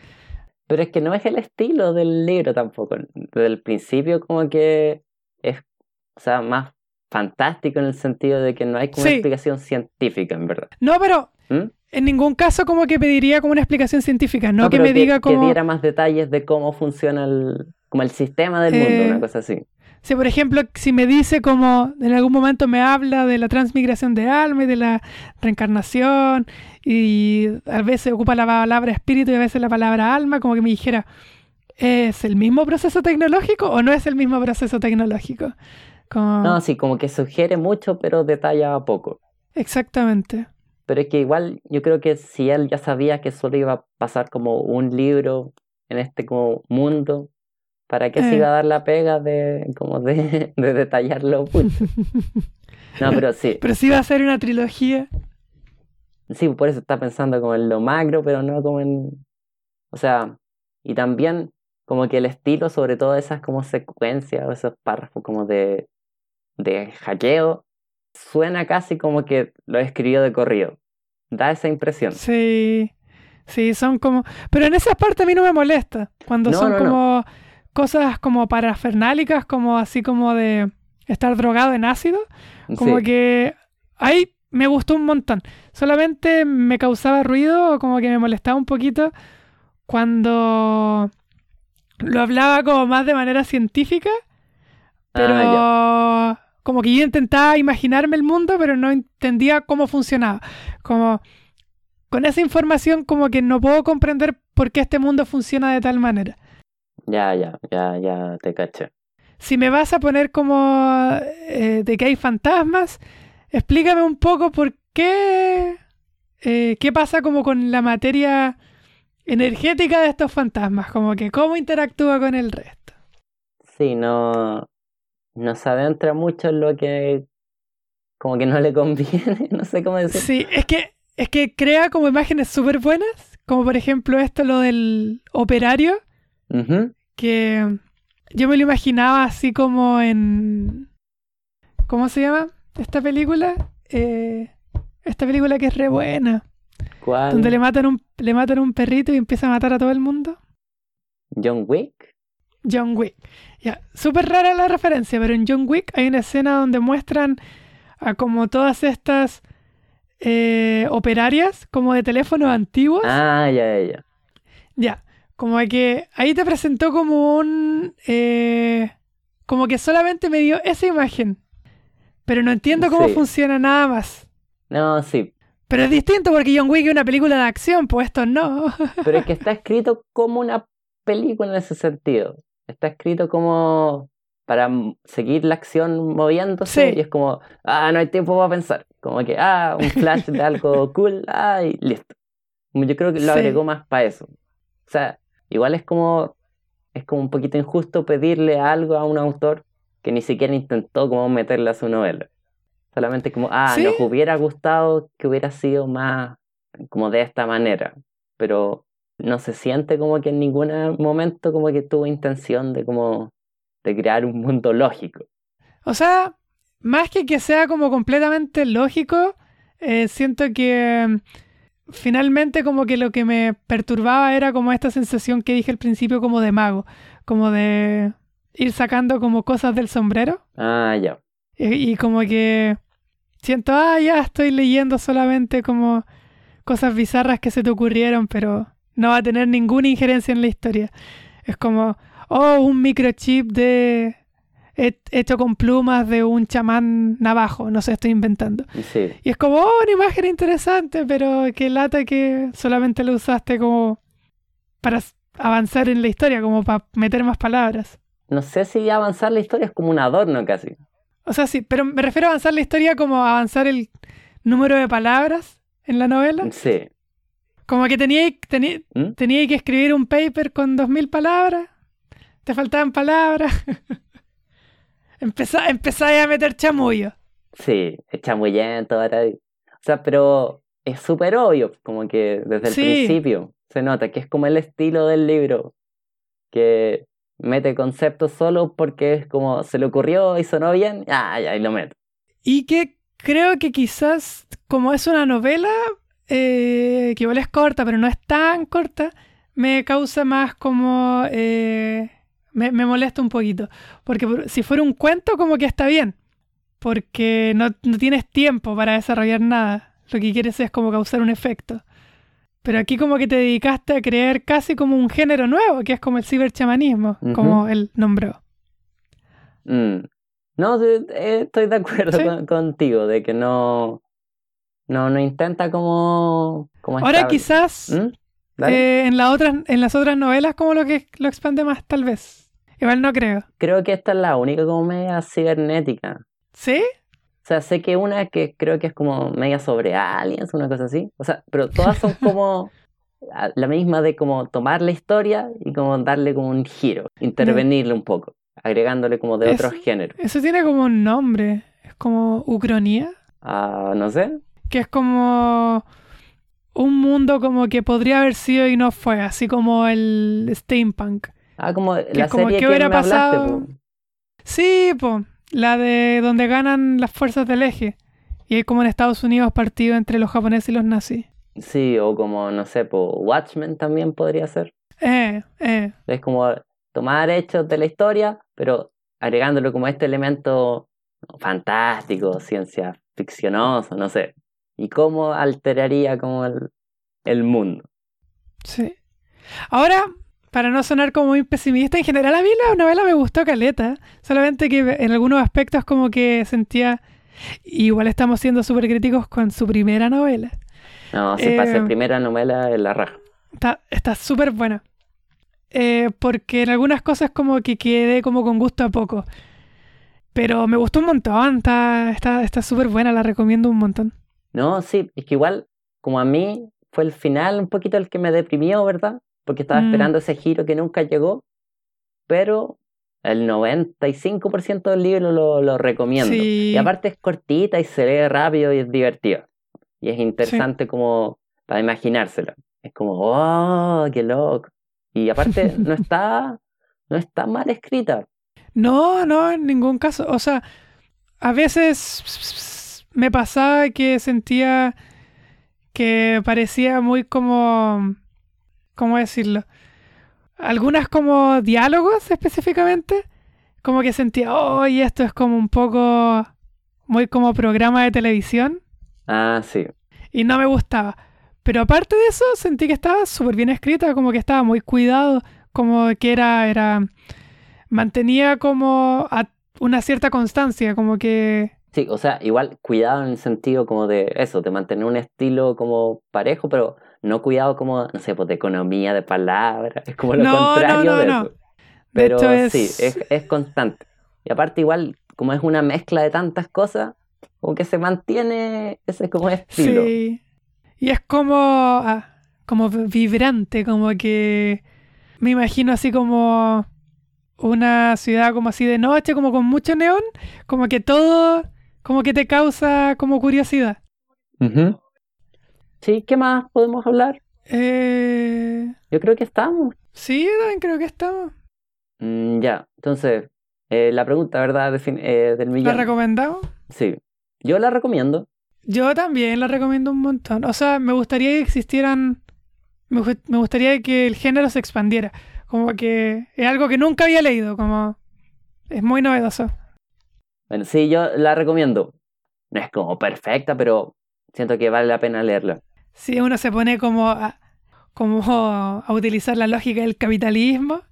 Speaker 2: Pero es que no es el estilo del libro tampoco. Desde el principio como que es, o sea, más fantástico en el sentido de que no hay como
Speaker 1: Sí.
Speaker 2: una explicación científica, en verdad.
Speaker 1: No, pero
Speaker 2: ¿Mm?
Speaker 1: en ningún caso como que pediría como una explicación científica, no, que me diga como...
Speaker 2: Que diera más detalles de cómo funciona el, como el sistema del
Speaker 1: Eh,
Speaker 2: mundo, una cosa así.
Speaker 1: Si por ejemplo, si me dice como en algún momento me habla de la transmigración de alma y de la reencarnación y a veces ocupa la palabra espíritu y a veces la palabra alma, como que me dijera, ¿es el mismo proceso tecnológico o no es el mismo proceso tecnológico? Como...
Speaker 2: No, sí, como que sugiere mucho, pero detalla poco.
Speaker 1: Exactamente.
Speaker 2: Pero es que igual yo creo que si él ya sabía que solo iba a pasar como un libro en este como mundo, ¿para qué se
Speaker 1: Eh.
Speaker 2: iba a dar la pega de como de, de detallar lo oculto? No, pero sí,
Speaker 1: Pero si va a ser una trilogía.
Speaker 2: sí, por eso está pensando como en lo macro, pero no como en, o sea, y también como que el estilo, sobre todo esas como secuencias o esos párrafos como de, de hackeo, suena casi como que lo escribió de corrido. Da esa impresión.
Speaker 1: Sí, sí, son como... Pero en esa parte a mí no me molesta, cuando
Speaker 2: No,
Speaker 1: son
Speaker 2: no, no.
Speaker 1: Cosas como parafernálicas, como así como de estar drogado en ácido, como
Speaker 2: Sí.
Speaker 1: que ahí me gustó un montón. Solamente me causaba ruido como que me molestaba un poquito cuando lo hablaba como más de manera científica, pero
Speaker 2: Ah,
Speaker 1: como que yo intentaba imaginarme el mundo, pero no entendía cómo funcionaba. Como con esa información como que no puedo comprender por qué este mundo funciona de tal manera.
Speaker 2: Ya, ya, ya, ya te caché.
Speaker 1: Si me vas a poner como eh, de que hay fantasmas, explícame un poco por qué, eh, qué pasa como con la materia energética de estos fantasmas, como que cómo interactúa con el resto.
Speaker 2: Sí, no, no se adentra mucho en lo que como que no le conviene, no sé cómo decir.
Speaker 1: Sí, es que, es que crea como imágenes súper buenas, como por ejemplo esto, lo del operario, Que yo me lo imaginaba así como en... ¿Cómo se llama esta película? Eh, esta película que es re buena,
Speaker 2: ¿Cuál?
Speaker 1: donde le matan, un, le matan un perrito y empieza a matar a todo el mundo.
Speaker 2: John Wick.
Speaker 1: John Wick. Ya, súper rara la referencia, pero en John Wick hay una escena donde muestran a como todas estas eh, operarias, como de teléfonos antiguos.
Speaker 2: Ah, ya, ya, ya.
Speaker 1: Ya, como que ahí te presentó como un... eh, como que solamente me dio esa imagen, pero no entiendo cómo
Speaker 2: Sí.
Speaker 1: funciona nada más.
Speaker 2: No, sí,
Speaker 1: Pero es distinto porque John Wick es una película de acción, pues esto no.
Speaker 2: pero es que está escrito como una película en ese sentido. Está escrito como para seguir la acción moviéndose
Speaker 1: Sí.
Speaker 2: y es como, ah, no hay tiempo para pensar. Como que, ah, un flash de algo cool, ah, y listo. Yo creo que lo
Speaker 1: Sí.
Speaker 2: agregó más para eso. O sea, igual es como, es como un poquito injusto pedirle algo a un autor que ni siquiera intentó como meterle a su novela. Solamente como, ah,
Speaker 1: Sí.
Speaker 2: nos hubiera gustado que hubiera sido más como de esta manera. Pero no se siente como que en ningún momento como que tuvo intención de como de crear un mundo lógico.
Speaker 1: O sea, más que que sea como completamente lógico, eh, siento que finalmente como que lo que me perturbaba era como esta sensación que dije al principio como de mago, como de ir sacando como cosas del sombrero
Speaker 2: Ah, ya.
Speaker 1: y, y como que siento, ah, ya estoy leyendo solamente como cosas bizarras que se te ocurrieron, pero no va a tener ninguna injerencia en la historia. Es como, oh, un microchip de hecho con plumas de un chamán navajo, no sé, estoy inventando.
Speaker 2: Sí.
Speaker 1: Y es como, oh, una imagen interesante, pero que lata que solamente lo usaste como para avanzar en la historia, como para meter más palabras.
Speaker 2: No sé si avanzar la historia es como un adorno casi.
Speaker 1: O sea, sí, pero me refiero a avanzar la historia como avanzar el número de palabras en la novela.
Speaker 2: Sí.
Speaker 1: Como que tenía, tenía,
Speaker 2: ¿Mm?
Speaker 1: tenía que escribir un paper con dos mil palabras. Te faltaban palabras. Empezá, empezáis a meter chamullo.
Speaker 2: Sí, es chamullento ahora. O sea, pero es súper obvio, como que desde el
Speaker 1: Sí.
Speaker 2: principio se nota que es como el estilo del libro, que mete conceptos solo porque es como se le ocurrió y sonó bien, ah, ya, y lo meto.
Speaker 1: Y que creo que quizás, como es una novela, eh, que igual es corta, pero no es tan corta, me causa más como... eh, me, me molesta un poquito. Porque por- si fuera un cuento, como que está bien. Porque no, no tienes tiempo para desarrollar nada. Lo que quieres es como causar un efecto. Pero aquí como que te dedicaste a crear casi como un género nuevo, que es como el ciberchamanismo, como él nombró.
Speaker 2: Mm. No, sí, eh, estoy de acuerdo
Speaker 1: Sí.
Speaker 2: con- contigo, de que no, no, no intenta como, como
Speaker 1: Ahora quizás...
Speaker 2: ¿Mm?
Speaker 1: Eh, en, la otras, en las otras novelas, como lo que lo expande más, tal vez. Igual no creo.
Speaker 2: Creo que esta es la única como media cibernética.
Speaker 1: ¿Sí?
Speaker 2: O sea, sé que una que creo que es como media sobre aliens, una cosa así. O sea, pero todas son como la misma de como tomar la historia y como darle como un giro, intervenirle un poco, agregándole como de
Speaker 1: Eso-
Speaker 2: otros géneros.
Speaker 1: Eso tiene como un nombre. Es como Ucronía.
Speaker 2: Ah, no sé.
Speaker 1: Que es como un mundo como que podría haber sido y no fue. Así como el steampunk.
Speaker 2: Ah, como la
Speaker 1: es como,
Speaker 2: serie
Speaker 1: ¿qué
Speaker 2: que
Speaker 1: hubiera
Speaker 2: me hablaste,
Speaker 1: pasado?
Speaker 2: po.
Speaker 1: Sí, po. La de donde ganan las fuerzas del eje. Y hay como en Estados Unidos partido entre los japoneses y los nazis.
Speaker 2: Sí, o como, no sé, po, Watchmen también podría ser.
Speaker 1: Eh, eh.
Speaker 2: Es como tomar hechos de la historia, pero agregándole como este elemento fantástico, ciencia ficcionoso, no sé. Y cómo alteraría como el, el mundo.
Speaker 1: Sí. Ahora, para no sonar como muy pesimista, en general a mí la novela me gustó caleta. Solamente que en algunos aspectos como que sentía... Igual estamos siendo súper críticos con su primera novela.
Speaker 2: No, si pasa
Speaker 1: Eh,
Speaker 2: primera novela en la raja.
Speaker 1: Está está súper buena. Eh, porque en algunas cosas como que quedé como con gusto a poco. Pero me gustó un montón. Está está está súper buena, la recomiendo un montón.
Speaker 2: No, sí, es que igual, como a mí, fue el final un poquito el que me deprimió, ¿verdad? Porque estaba
Speaker 1: Mm.
Speaker 2: esperando ese giro que nunca llegó, pero el 95% del libro lo, lo recomiendo.
Speaker 1: Sí.
Speaker 2: Y aparte es cortita y se lee rápido y es divertida. Y es interesante como para imaginársela. Es como, oh, qué loco. Y aparte no está, no está mal escrita.
Speaker 1: No, no, en ningún caso. O sea, a veces me pasaba que sentía que parecía muy como... ¿Cómo decirlo? Algunas como diálogos específicamente, como que sentía, oh, y esto es como un poco, muy como programa de televisión,
Speaker 2: Ah, sí.
Speaker 1: y no me gustaba. Pero aparte de eso, sentí que estaba súper bien escrita, como que estaba muy cuidado, como que era, era, mantenía como a una cierta constancia, como que,
Speaker 2: Sí, o sea, igual cuidado en el sentido como de eso, de mantener un estilo como parejo, pero no cuidado como, no sé, pues de economía de palabras, es como lo
Speaker 1: No, no,
Speaker 2: contrario
Speaker 1: no,
Speaker 2: de
Speaker 1: no.
Speaker 2: eso.
Speaker 1: de
Speaker 2: Pero
Speaker 1: hecho es,
Speaker 2: sí, es, es constante. Y aparte igual, como es una mezcla de tantas cosas, como que se mantiene ese como estilo.
Speaker 1: sí, y es como, ah, como vibrante, como que me imagino así como una ciudad como así de noche, como con mucho neón, como que todo, como que te causa como curiosidad.
Speaker 2: Ujú. Sí, ¿qué más podemos hablar?
Speaker 1: Eh,
Speaker 2: Yo creo que estamos.
Speaker 1: sí, yo también creo que estamos.
Speaker 2: Mm, ya, entonces, eh, la pregunta, ¿verdad? Eh, del
Speaker 1: ¿La
Speaker 2: millón.
Speaker 1: recomendamos?
Speaker 2: Sí, yo la recomiendo.
Speaker 1: Yo también la recomiendo un montón. O sea, me gustaría que existieran. Me, me gustaría que el género se expandiera. Como que es algo que nunca había leído. Como. Es muy novedoso.
Speaker 2: Bueno, sí, yo la recomiendo. No es como perfecta, pero siento que vale la pena leerla.
Speaker 1: Si uno se pone como a, como a utilizar la lógica del capitalismo,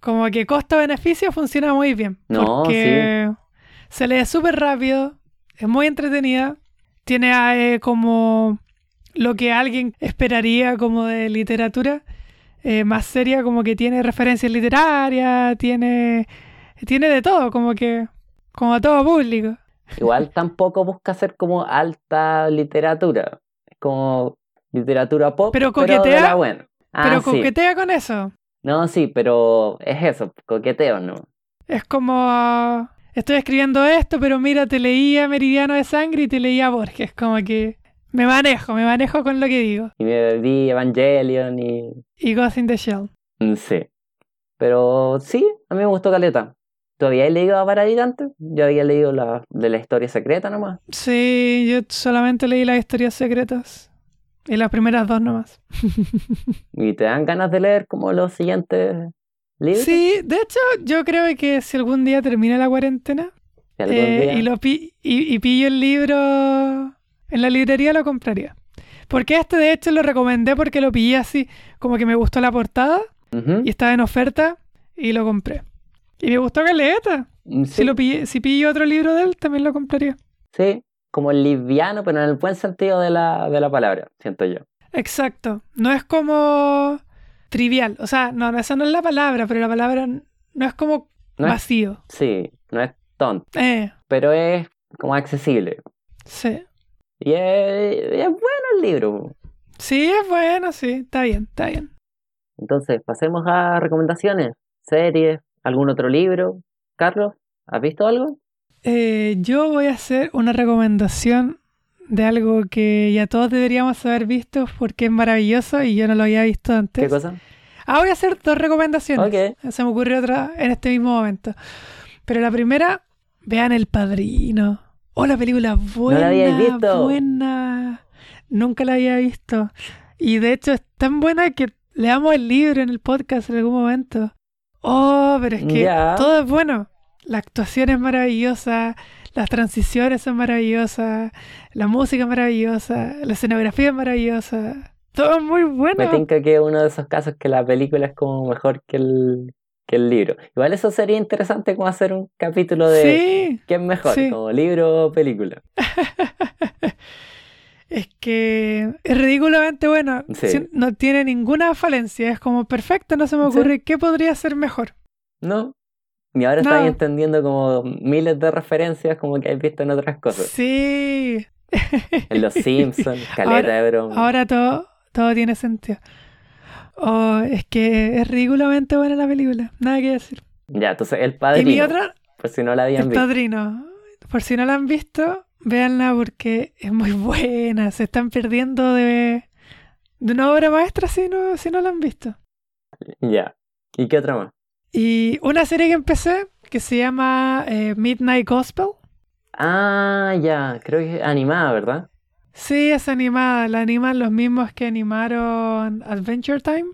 Speaker 1: Como que costo-beneficio funciona muy bien.
Speaker 2: No,
Speaker 1: porque se lee súper rápido, es muy entretenida, tiene eh, como lo que alguien esperaría como de literatura, eh, más seria, como que tiene referencias literarias, tiene, tiene de todo, como que, como a todo público.
Speaker 2: Igual tampoco busca ser como alta literatura, como literatura pop,
Speaker 1: Pero
Speaker 2: pero, de
Speaker 1: coquetea-
Speaker 2: la buena. Ah,
Speaker 1: Pero
Speaker 2: sí.
Speaker 1: coquetea con eso.
Speaker 2: No, sí, pero es eso, coqueteo, ¿no?
Speaker 1: Es como, estoy escribiendo esto, pero mira, te leía Meridiano de Sangre y te leía Borges, como que me manejo, me manejo con lo que digo.
Speaker 2: Y me vi Evangelion y...
Speaker 1: Y Ghost in the Shell.
Speaker 2: mm, Sí. Pero sí, a mí me gustó Caleta. ¿Tú habías leído a Paradis antes? Yo había leído la de la historia secreta nomás.
Speaker 1: Sí, yo solamente leí las historias secretas. Y las primeras dos nomás.
Speaker 2: ¿Y te dan ganas de leer como los siguientes libros?
Speaker 1: Sí, de hecho, yo creo que si algún día termina la cuarentena eh, y, lo pi- y, y pillo el libro en la librería, lo compraría. Porque este, de hecho, lo recomendé porque lo pillé así, como que me gustó la portada
Speaker 2: Ujú.
Speaker 1: y estaba en oferta y lo compré. Y me gustó Caleta.
Speaker 2: Mm,
Speaker 1: Si,
Speaker 2: Sí,
Speaker 1: lo pillé- si pillo otro libro de él, también lo compraría.
Speaker 2: sí, como liviano, pero en el buen sentido de la, de la palabra, siento yo.
Speaker 1: Exacto. No es como trivial. O sea, no, esa no es la palabra, pero la palabra no es como
Speaker 2: No es-
Speaker 1: vacío.
Speaker 2: Sí, no es tonto,
Speaker 1: Eh,
Speaker 2: pero es como accesible.
Speaker 1: sí.
Speaker 2: Y es, es bueno el libro.
Speaker 1: Sí, es bueno, sí. Está bien, está bien.
Speaker 2: Entonces, pasemos a recomendaciones, series, algún otro libro. Carlos, ¿has visto algo?
Speaker 1: Eh, yo voy a hacer una recomendación de algo que ya todos deberíamos haber visto porque es maravilloso y yo no lo había visto antes.
Speaker 2: ¿Qué cosa?
Speaker 1: Ah, voy a hacer dos recomendaciones.
Speaker 2: Ok.
Speaker 1: Se me ocurrió otra en este mismo momento. Pero la primera, vean El Padrino. Oh, la película buena.
Speaker 2: la habíais visto.
Speaker 1: Buena. Nunca la había visto. Y de hecho es tan buena que leamos el libro en el podcast en algún momento. Oh, pero es que todo es bueno. La actuación es maravillosa, las transiciones son maravillosas, la música es maravillosa, la escenografía es maravillosa. Todo es muy bueno.
Speaker 2: Me tinca que es uno de esos casos que la película es como mejor que el, que el libro. Igual eso sería interesante como hacer un capítulo de
Speaker 1: Sí,
Speaker 2: qué es mejor,
Speaker 1: sí.
Speaker 2: como libro o película.
Speaker 1: es que es ridículamente bueno.
Speaker 2: Sí.
Speaker 1: No tiene ninguna falencia. Es como perfecto, no se me
Speaker 2: Sí.
Speaker 1: ocurre qué podría ser mejor.
Speaker 2: ¿No? Y ahora
Speaker 1: No.
Speaker 2: estás entendiendo como miles de referencias como que has visto en otras cosas.
Speaker 1: Sí.
Speaker 2: En Los Simpsons, Caleta
Speaker 1: Ahora-
Speaker 2: de broma.
Speaker 1: Ahora todo, todo tiene sentido. Oh, es que es ridículamente buena la película. Nada que decir.
Speaker 2: Ya, entonces El
Speaker 1: Y mi
Speaker 2: Padrino,
Speaker 1: otra,
Speaker 2: por si no la habían
Speaker 1: El
Speaker 2: visto.
Speaker 1: Padrino. Por si no la han visto, véanla porque es muy buena. Se están perdiendo de, de una obra maestra si no, si no la han visto.
Speaker 2: Ya. ¿Y qué otra más?
Speaker 1: Y una serie que empecé que se llama eh, Midnight Gospel.
Speaker 2: Ah, ya, creo que es animada, ¿verdad?
Speaker 1: Sí, es animada. La animan los mismos que animaron Adventure Time.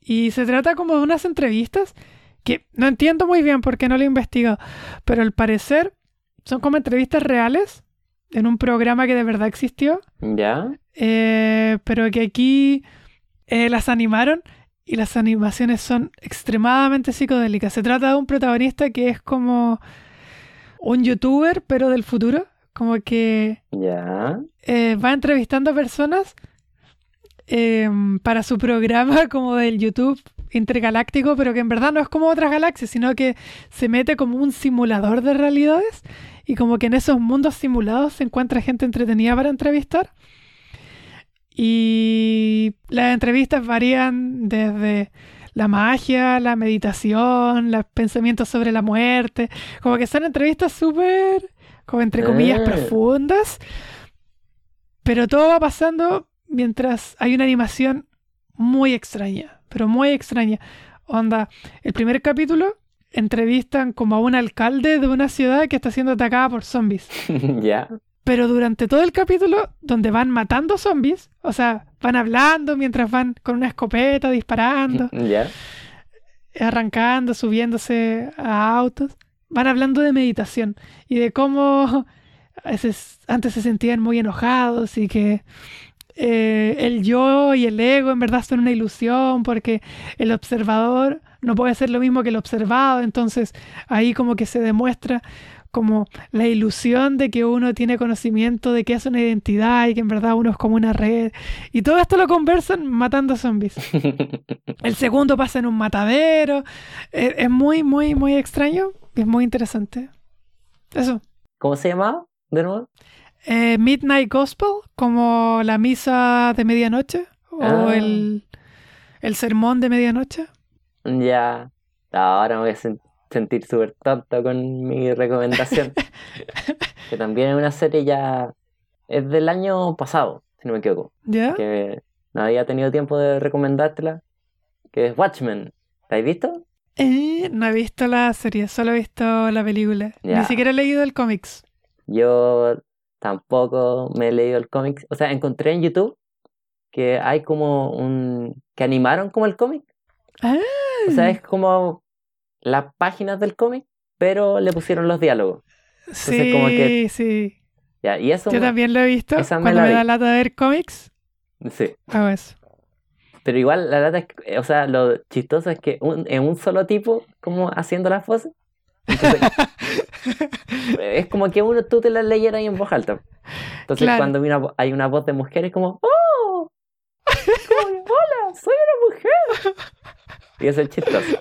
Speaker 1: Y se trata como de unas entrevistas que no entiendo muy bien porque no lo he investigado. Pero al parecer son como entrevistas reales en un programa que de verdad existió.
Speaker 2: Ya.
Speaker 1: eh, pero que aquí eh, las animaron y las animaciones son extremadamente psicodélicas. Se trata de un protagonista que es como un youtuber, pero del futuro. Como que
Speaker 2: Ya.
Speaker 1: eh, va entrevistando a personas eh, para su programa como del YouTube intergaláctico, pero que en verdad no es como otras galaxias, sino que se mete como un simulador de realidades y como que en esos mundos simulados se encuentra gente entretenida para entrevistar. Y las entrevistas varían desde la magia, la meditación, los pensamientos sobre la muerte, como que son entrevistas súper, como entre comillas,
Speaker 2: Ah.
Speaker 1: profundas, pero todo va pasando mientras hay una animación muy extraña, pero muy extraña. Onda, el primer capítulo entrevistan como a un alcalde de una ciudad que está siendo atacada por zombies.
Speaker 2: ya.
Speaker 1: Pero durante todo el capítulo, donde van matando zombies, o sea, van hablando mientras van con una escopeta disparando,
Speaker 2: Ya.
Speaker 1: arrancando, subiéndose a autos, van hablando de meditación y de cómo a veces antes se sentían muy enojados y que eh, el yo y el ego en verdad son una ilusión porque el observador no puede ser lo mismo que el observado, entonces ahí como que se demuestra como la ilusión de que uno tiene conocimiento de que es una identidad y que en verdad uno es como una red. Y todo esto lo conversan matando zombies. El segundo pasa en un matadero. Es, es muy, muy, muy extraño. Es muy interesante. Eso.
Speaker 2: ¿Cómo se llamaba de nuevo?
Speaker 1: Eh, Midnight Gospel, como la misa de medianoche o
Speaker 2: Ah.
Speaker 1: el, el sermón de medianoche.
Speaker 2: Ya. Ahora me voy a sen- sentir súper tonto con mi recomendación. que también es una serie ya. Es del año pasado, si no me equivoco.
Speaker 1: ¿Ya?
Speaker 2: Que no había tenido tiempo de recomendártela. Que es Watchmen. ¿La has visto?
Speaker 1: Eh, no he visto la serie, solo he visto la película. Ni siquiera he leído el cómics.
Speaker 2: Yo tampoco me he leído el cómic. O sea, encontré en YouTube que hay como un. que animaron como el cómic.
Speaker 1: Ah,
Speaker 2: O sea, es como las páginas del cómic, pero le pusieron los diálogos.
Speaker 1: sí,
Speaker 2: como que-
Speaker 1: sí.
Speaker 2: Ya, y eso.
Speaker 1: Yo
Speaker 2: me-
Speaker 1: también lo he visto.
Speaker 2: esa me
Speaker 1: Cuando
Speaker 2: la
Speaker 1: me da lata de ver cómics,
Speaker 2: Sí.
Speaker 1: hago eso.
Speaker 2: Pero igual, la verdad es o sea, lo chistoso es que un- en un solo tipo, como haciendo las voces. Entonces, es como que uno tú te las leyeras ahí en voz alta. Entonces,
Speaker 1: Claro.
Speaker 2: cuando hay una, vo- hay una voz de mujer, es como, ¡Oh! Como, ¡Hola! ¡Soy una mujer! Y eso es chistoso.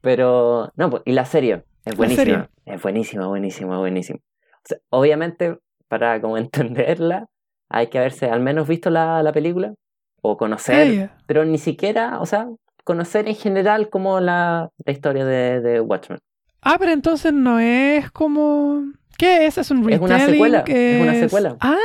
Speaker 2: Pero, no, pues, y la serie es buenísima. Es buenísima, buenísima, buenísima. O sea, obviamente, para como entenderla, hay que haberse al menos visto la, la película o conocer, pero ni siquiera, o sea, conocer en general como la, la historia de, de Watchmen.
Speaker 1: Ah, pero entonces no es como. ¿Qué es? ¿Es un
Speaker 2: Es una
Speaker 1: retelling?
Speaker 2: secuela, es una secuela.
Speaker 1: Ah.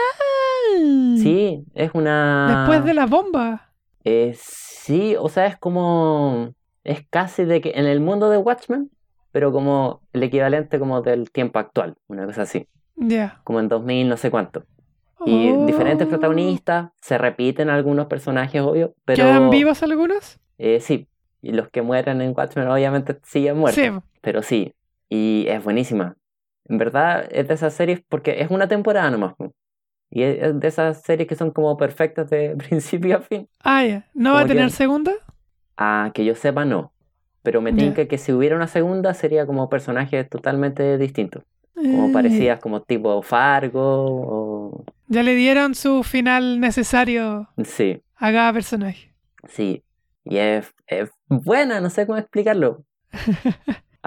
Speaker 2: Sí, es una...
Speaker 1: Después de la bomba.
Speaker 2: Eh, sí, o sea, es como... Es casi de que en el mundo de Watchmen, pero como el equivalente como del tiempo actual, una cosa así,
Speaker 1: Ya.
Speaker 2: como en 2000 no sé cuánto. Y diferentes
Speaker 1: Oh.
Speaker 2: protagonistas, se repiten algunos personajes, obvio, pero...
Speaker 1: ¿Quedan vivos algunos?
Speaker 2: Eh, sí, y los que mueren en Watchmen obviamente siguen muertos,
Speaker 1: Sí.
Speaker 2: pero sí, y es buenísima. En verdad es de esas series porque es una temporada nomás. Y es de esas series que son como perfectas de principio a fin.
Speaker 1: Ah, ya. ¿No va a
Speaker 2: que-
Speaker 1: tener segunda?
Speaker 2: A que yo sepa, no. Pero me tinca que si hubiera una segunda sería como personajes totalmente distintos. Como
Speaker 1: Eh,
Speaker 2: parecidas como tipo Fargo o...
Speaker 1: Ya le dieron su final necesario
Speaker 2: Sí,
Speaker 1: a cada personaje.
Speaker 2: sí. Y es, es buena, no sé cómo explicarlo.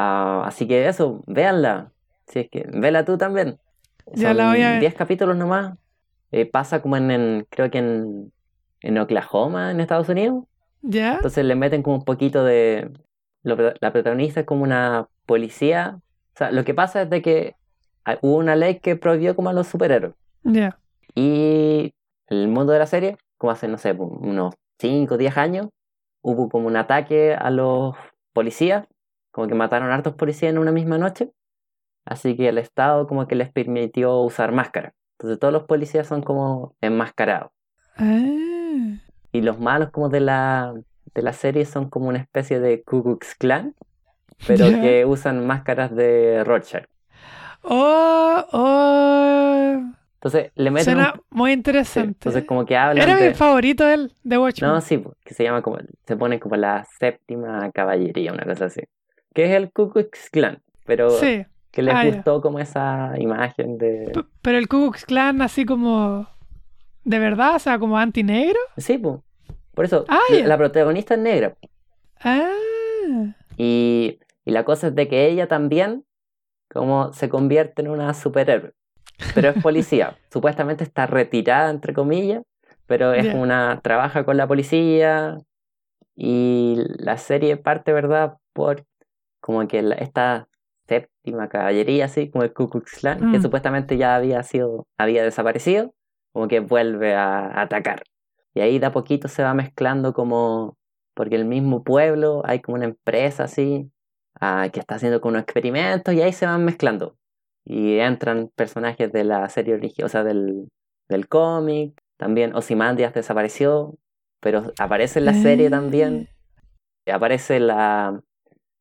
Speaker 2: Ah, así que eso, véanla. Si es que, vela tú también.
Speaker 1: Ya la voy a ver.
Speaker 2: 10 capítulos nomás. Eh, pasa como en, en- creo que en, en Oklahoma, en Estados Unidos.
Speaker 1: ¿Ya?
Speaker 2: Entonces le meten como un poquito de... lo- la protagonista es como una policía. O sea, lo que pasa es de que hay- hubo una ley que prohibió como a los superhéroes.
Speaker 1: Ya.
Speaker 2: Y el mundo de la serie, como hace, no sé, unos 5 o 10 años, hubo como un ataque a los policías, como que mataron a hartos policías en una misma noche. Así que el Estado como que les permitió usar máscara. Entonces todos los policías son como enmascarados.
Speaker 1: Ah.
Speaker 2: Y los malos como de la, de la serie son como una especie de Ku Klux Klan, pero que usan máscaras de Rorschach.
Speaker 1: Oh, oh.
Speaker 2: Entonces le meten
Speaker 1: Suena
Speaker 2: un-
Speaker 1: muy
Speaker 2: sí,
Speaker 1: interesante.
Speaker 2: entonces como que hablan
Speaker 1: Era
Speaker 2: de...
Speaker 1: mi favorito él, de Watchmen.
Speaker 2: No, sí, pues, que se llama como, se pone como la séptima caballería, una cosa así. Que es el Ku Klux Klan, pero
Speaker 1: sí.
Speaker 2: que les
Speaker 1: Ah,
Speaker 2: gustó como esa imagen de...
Speaker 1: P- Pero el Ku Klux Klan así como... ¿De verdad? O sea, como antinegro.
Speaker 2: Sí, pues. Por eso,
Speaker 1: Ah,
Speaker 2: la, la protagonista es negra.
Speaker 1: Ah.
Speaker 2: Y, y la cosa es de que ella también como se convierte en una superhéroe. Pero es policía. Supuestamente está retirada, entre comillas, pero es una... trabaja con la policía y la serie parte, ¿verdad? Por como que la- esta séptima caballería, así como el Ku Klux Klan, que
Speaker 1: Mm.
Speaker 2: supuestamente ya había sido, había desaparecido, como que vuelve a atacar. Y ahí de a poquito se va mezclando como, porque el mismo pueblo hay como una empresa así, ah, que está haciendo como unos experimentos y ahí se van mezclando. Y entran personajes de la serie original, o sea, del, del cómic. También Ozymandias desapareció, pero aparece en la serie también. Aparece la,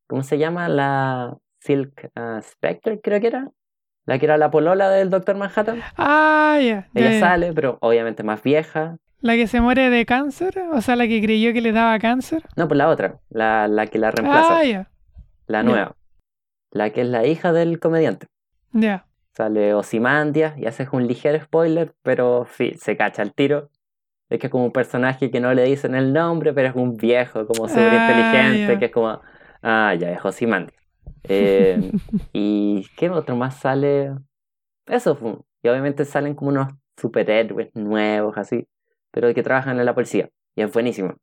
Speaker 2: ¿cómo se llama? La Silk ah, Spectre, creo que era. La que era la polola del Doctor Manhattan.
Speaker 1: Ah, ya.
Speaker 2: Ella sale, pero obviamente más vieja.
Speaker 1: ¿La que se muere de cáncer? O sea, la que creyó que le daba cáncer.
Speaker 2: No, pues la otra, la, la que la reemplaza,
Speaker 1: Ah, ya.
Speaker 2: la nueva. La que es la hija del comediante.
Speaker 1: Ya.
Speaker 2: Sale Osimandia y haces un ligero spoiler, pero sí, se cacha el tiro. Es que es como un personaje que no le dicen el nombre, pero es un viejo, como súper
Speaker 1: Ah,
Speaker 2: inteligente,
Speaker 1: ya.
Speaker 2: que es como, ah, ya, es Osimandia. Eh, ¿Y qué otro más sale? Eso, fu. y obviamente salen como unos superhéroes nuevos, así, pero que trabajan en la policía, y es buenísimo.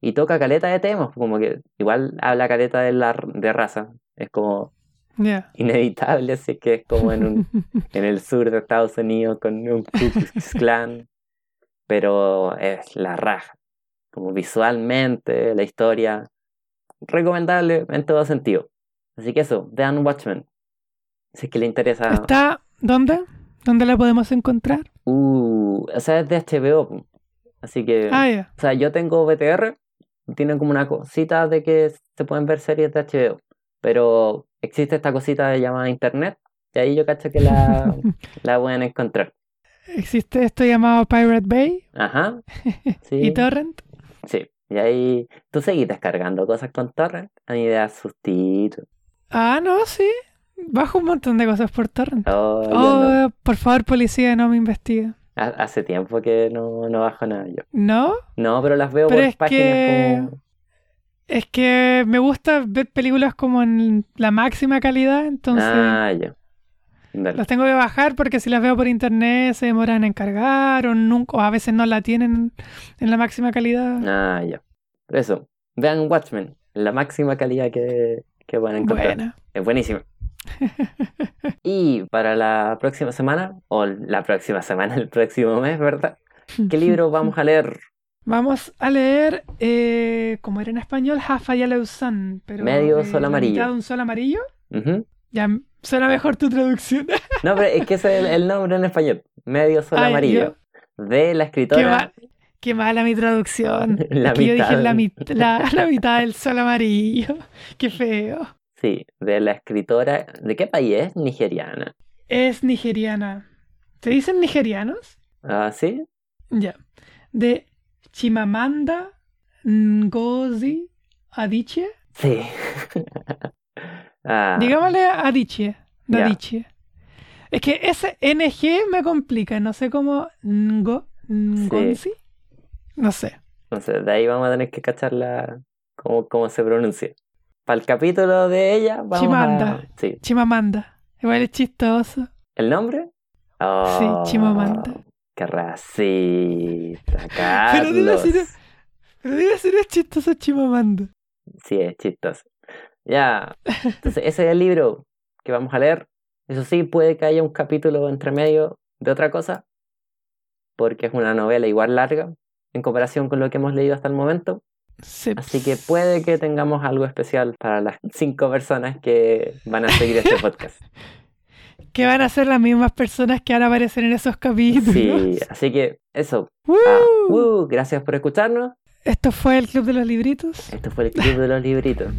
Speaker 2: Y toca caleta de temas, como que igual habla caleta de, la, de raza, es como
Speaker 1: Ya.
Speaker 2: inevitable, así que es como en, un, en el sur de Estados Unidos con un Ku Klux Klan, pero es la raja, como visualmente, la historia, recomendable en todo sentido. Así que eso, vean Watchmen. Si es que le interesa.
Speaker 1: ¿Está dónde? ¿Dónde la podemos encontrar?
Speaker 2: Uh, o sea, es de HBO. Así que,
Speaker 1: Ah, ya.
Speaker 2: o sea, yo tengo BTR, tienen como una cosita de que se pueden ver series de HBO, pero existe esta cosita llamada Internet, y ahí yo cacho que la, la pueden encontrar.
Speaker 1: Existe esto llamado Pirate Bay
Speaker 2: Ajá. Sí.
Speaker 1: y Torrent.
Speaker 2: Sí. Y ahí tú seguís descargando cosas con torrent. A mí me da sustito.
Speaker 1: Ah, no, sí. Bajo un montón de cosas por Torrent.
Speaker 2: Oh, no.
Speaker 1: Oh, por favor, policía, no me investigue.
Speaker 2: Ha- Hace tiempo que no, no bajo nada yo.
Speaker 1: ¿No?
Speaker 2: No, pero las veo
Speaker 1: Pero
Speaker 2: por páginas
Speaker 1: que-
Speaker 2: como.
Speaker 1: Es que me gusta ver películas como en la máxima calidad, entonces
Speaker 2: Ah, ya. Dale.
Speaker 1: las tengo que bajar porque si las veo por internet se demoran en cargar o nunca, o a veces no la tienen en la máxima calidad.
Speaker 2: Ah, ya. Por eso, vean Watchmen, la máxima calidad que, que pueden encontrar.
Speaker 1: Buena.
Speaker 2: Es buenísimo. y para la próxima semana, o la próxima semana, el próximo mes, ¿verdad? ¿Qué libro vamos a leer?
Speaker 1: Vamos a leer, eh, como era en español, Rafael Lausanne, pero
Speaker 2: Medio
Speaker 1: eh,
Speaker 2: sol amarillo.
Speaker 1: mitad de un sol amarillo. Ya suena mejor tu traducción.
Speaker 2: No, pero es que ese es el, el nombre en español. Medio sol
Speaker 1: Ay,
Speaker 2: amarillo. De la
Speaker 1: Qué,
Speaker 2: escritora.
Speaker 1: ma- qué mala mi traducción.
Speaker 2: La
Speaker 1: que yo
Speaker 2: mitad.
Speaker 1: dije la, mit- la, la mitad del sol amarillo. Qué feo.
Speaker 2: Sí, de la escritora. ¿De qué país es? Nigeriana.
Speaker 1: Es nigeriana. ¿Se dicen nigerianos?
Speaker 2: Ah, ¿sí?
Speaker 1: Ya. De Chimamanda Ngozi Adichie.
Speaker 2: Sí. Ah,
Speaker 1: Digámosle Adichie. de. Adichie. Es que ese NG me complica. No sé cómo. Ngo, Ngozi. No sé.
Speaker 2: Entonces, de ahí vamos a tener que cachar la, cómo, cómo se pronuncia. Para el capítulo de ella, vamos
Speaker 1: Chimamanda.
Speaker 2: a... Sí.
Speaker 1: Chimamanda. Igual es chistoso.
Speaker 2: ¿El nombre? Oh,
Speaker 1: Sí, Chimamanda.
Speaker 2: Qué racista,
Speaker 1: Pero debe
Speaker 2: Carlos.
Speaker 1: ser, pero debe ser chistoso Chimamanda.
Speaker 2: Sí, es chistoso. Ya. Entonces, ese es el libro que vamos a leer. Eso sí, puede que haya un capítulo entre medio de otra cosa, porque es una novela igual larga en comparación con lo que hemos leído hasta el momento.
Speaker 1: Sí.
Speaker 2: Así que puede que tengamos algo especial para las cinco personas que van a seguir este podcast.
Speaker 1: Que van a ser las mismas personas que van a aparecer en esos capítulos.
Speaker 2: Sí, así que eso.
Speaker 1: ¡Woo!
Speaker 2: Ah, gracias por escucharnos.
Speaker 1: Esto fue el Club de los Libritos.
Speaker 2: Esto fue el Club de los Libritos.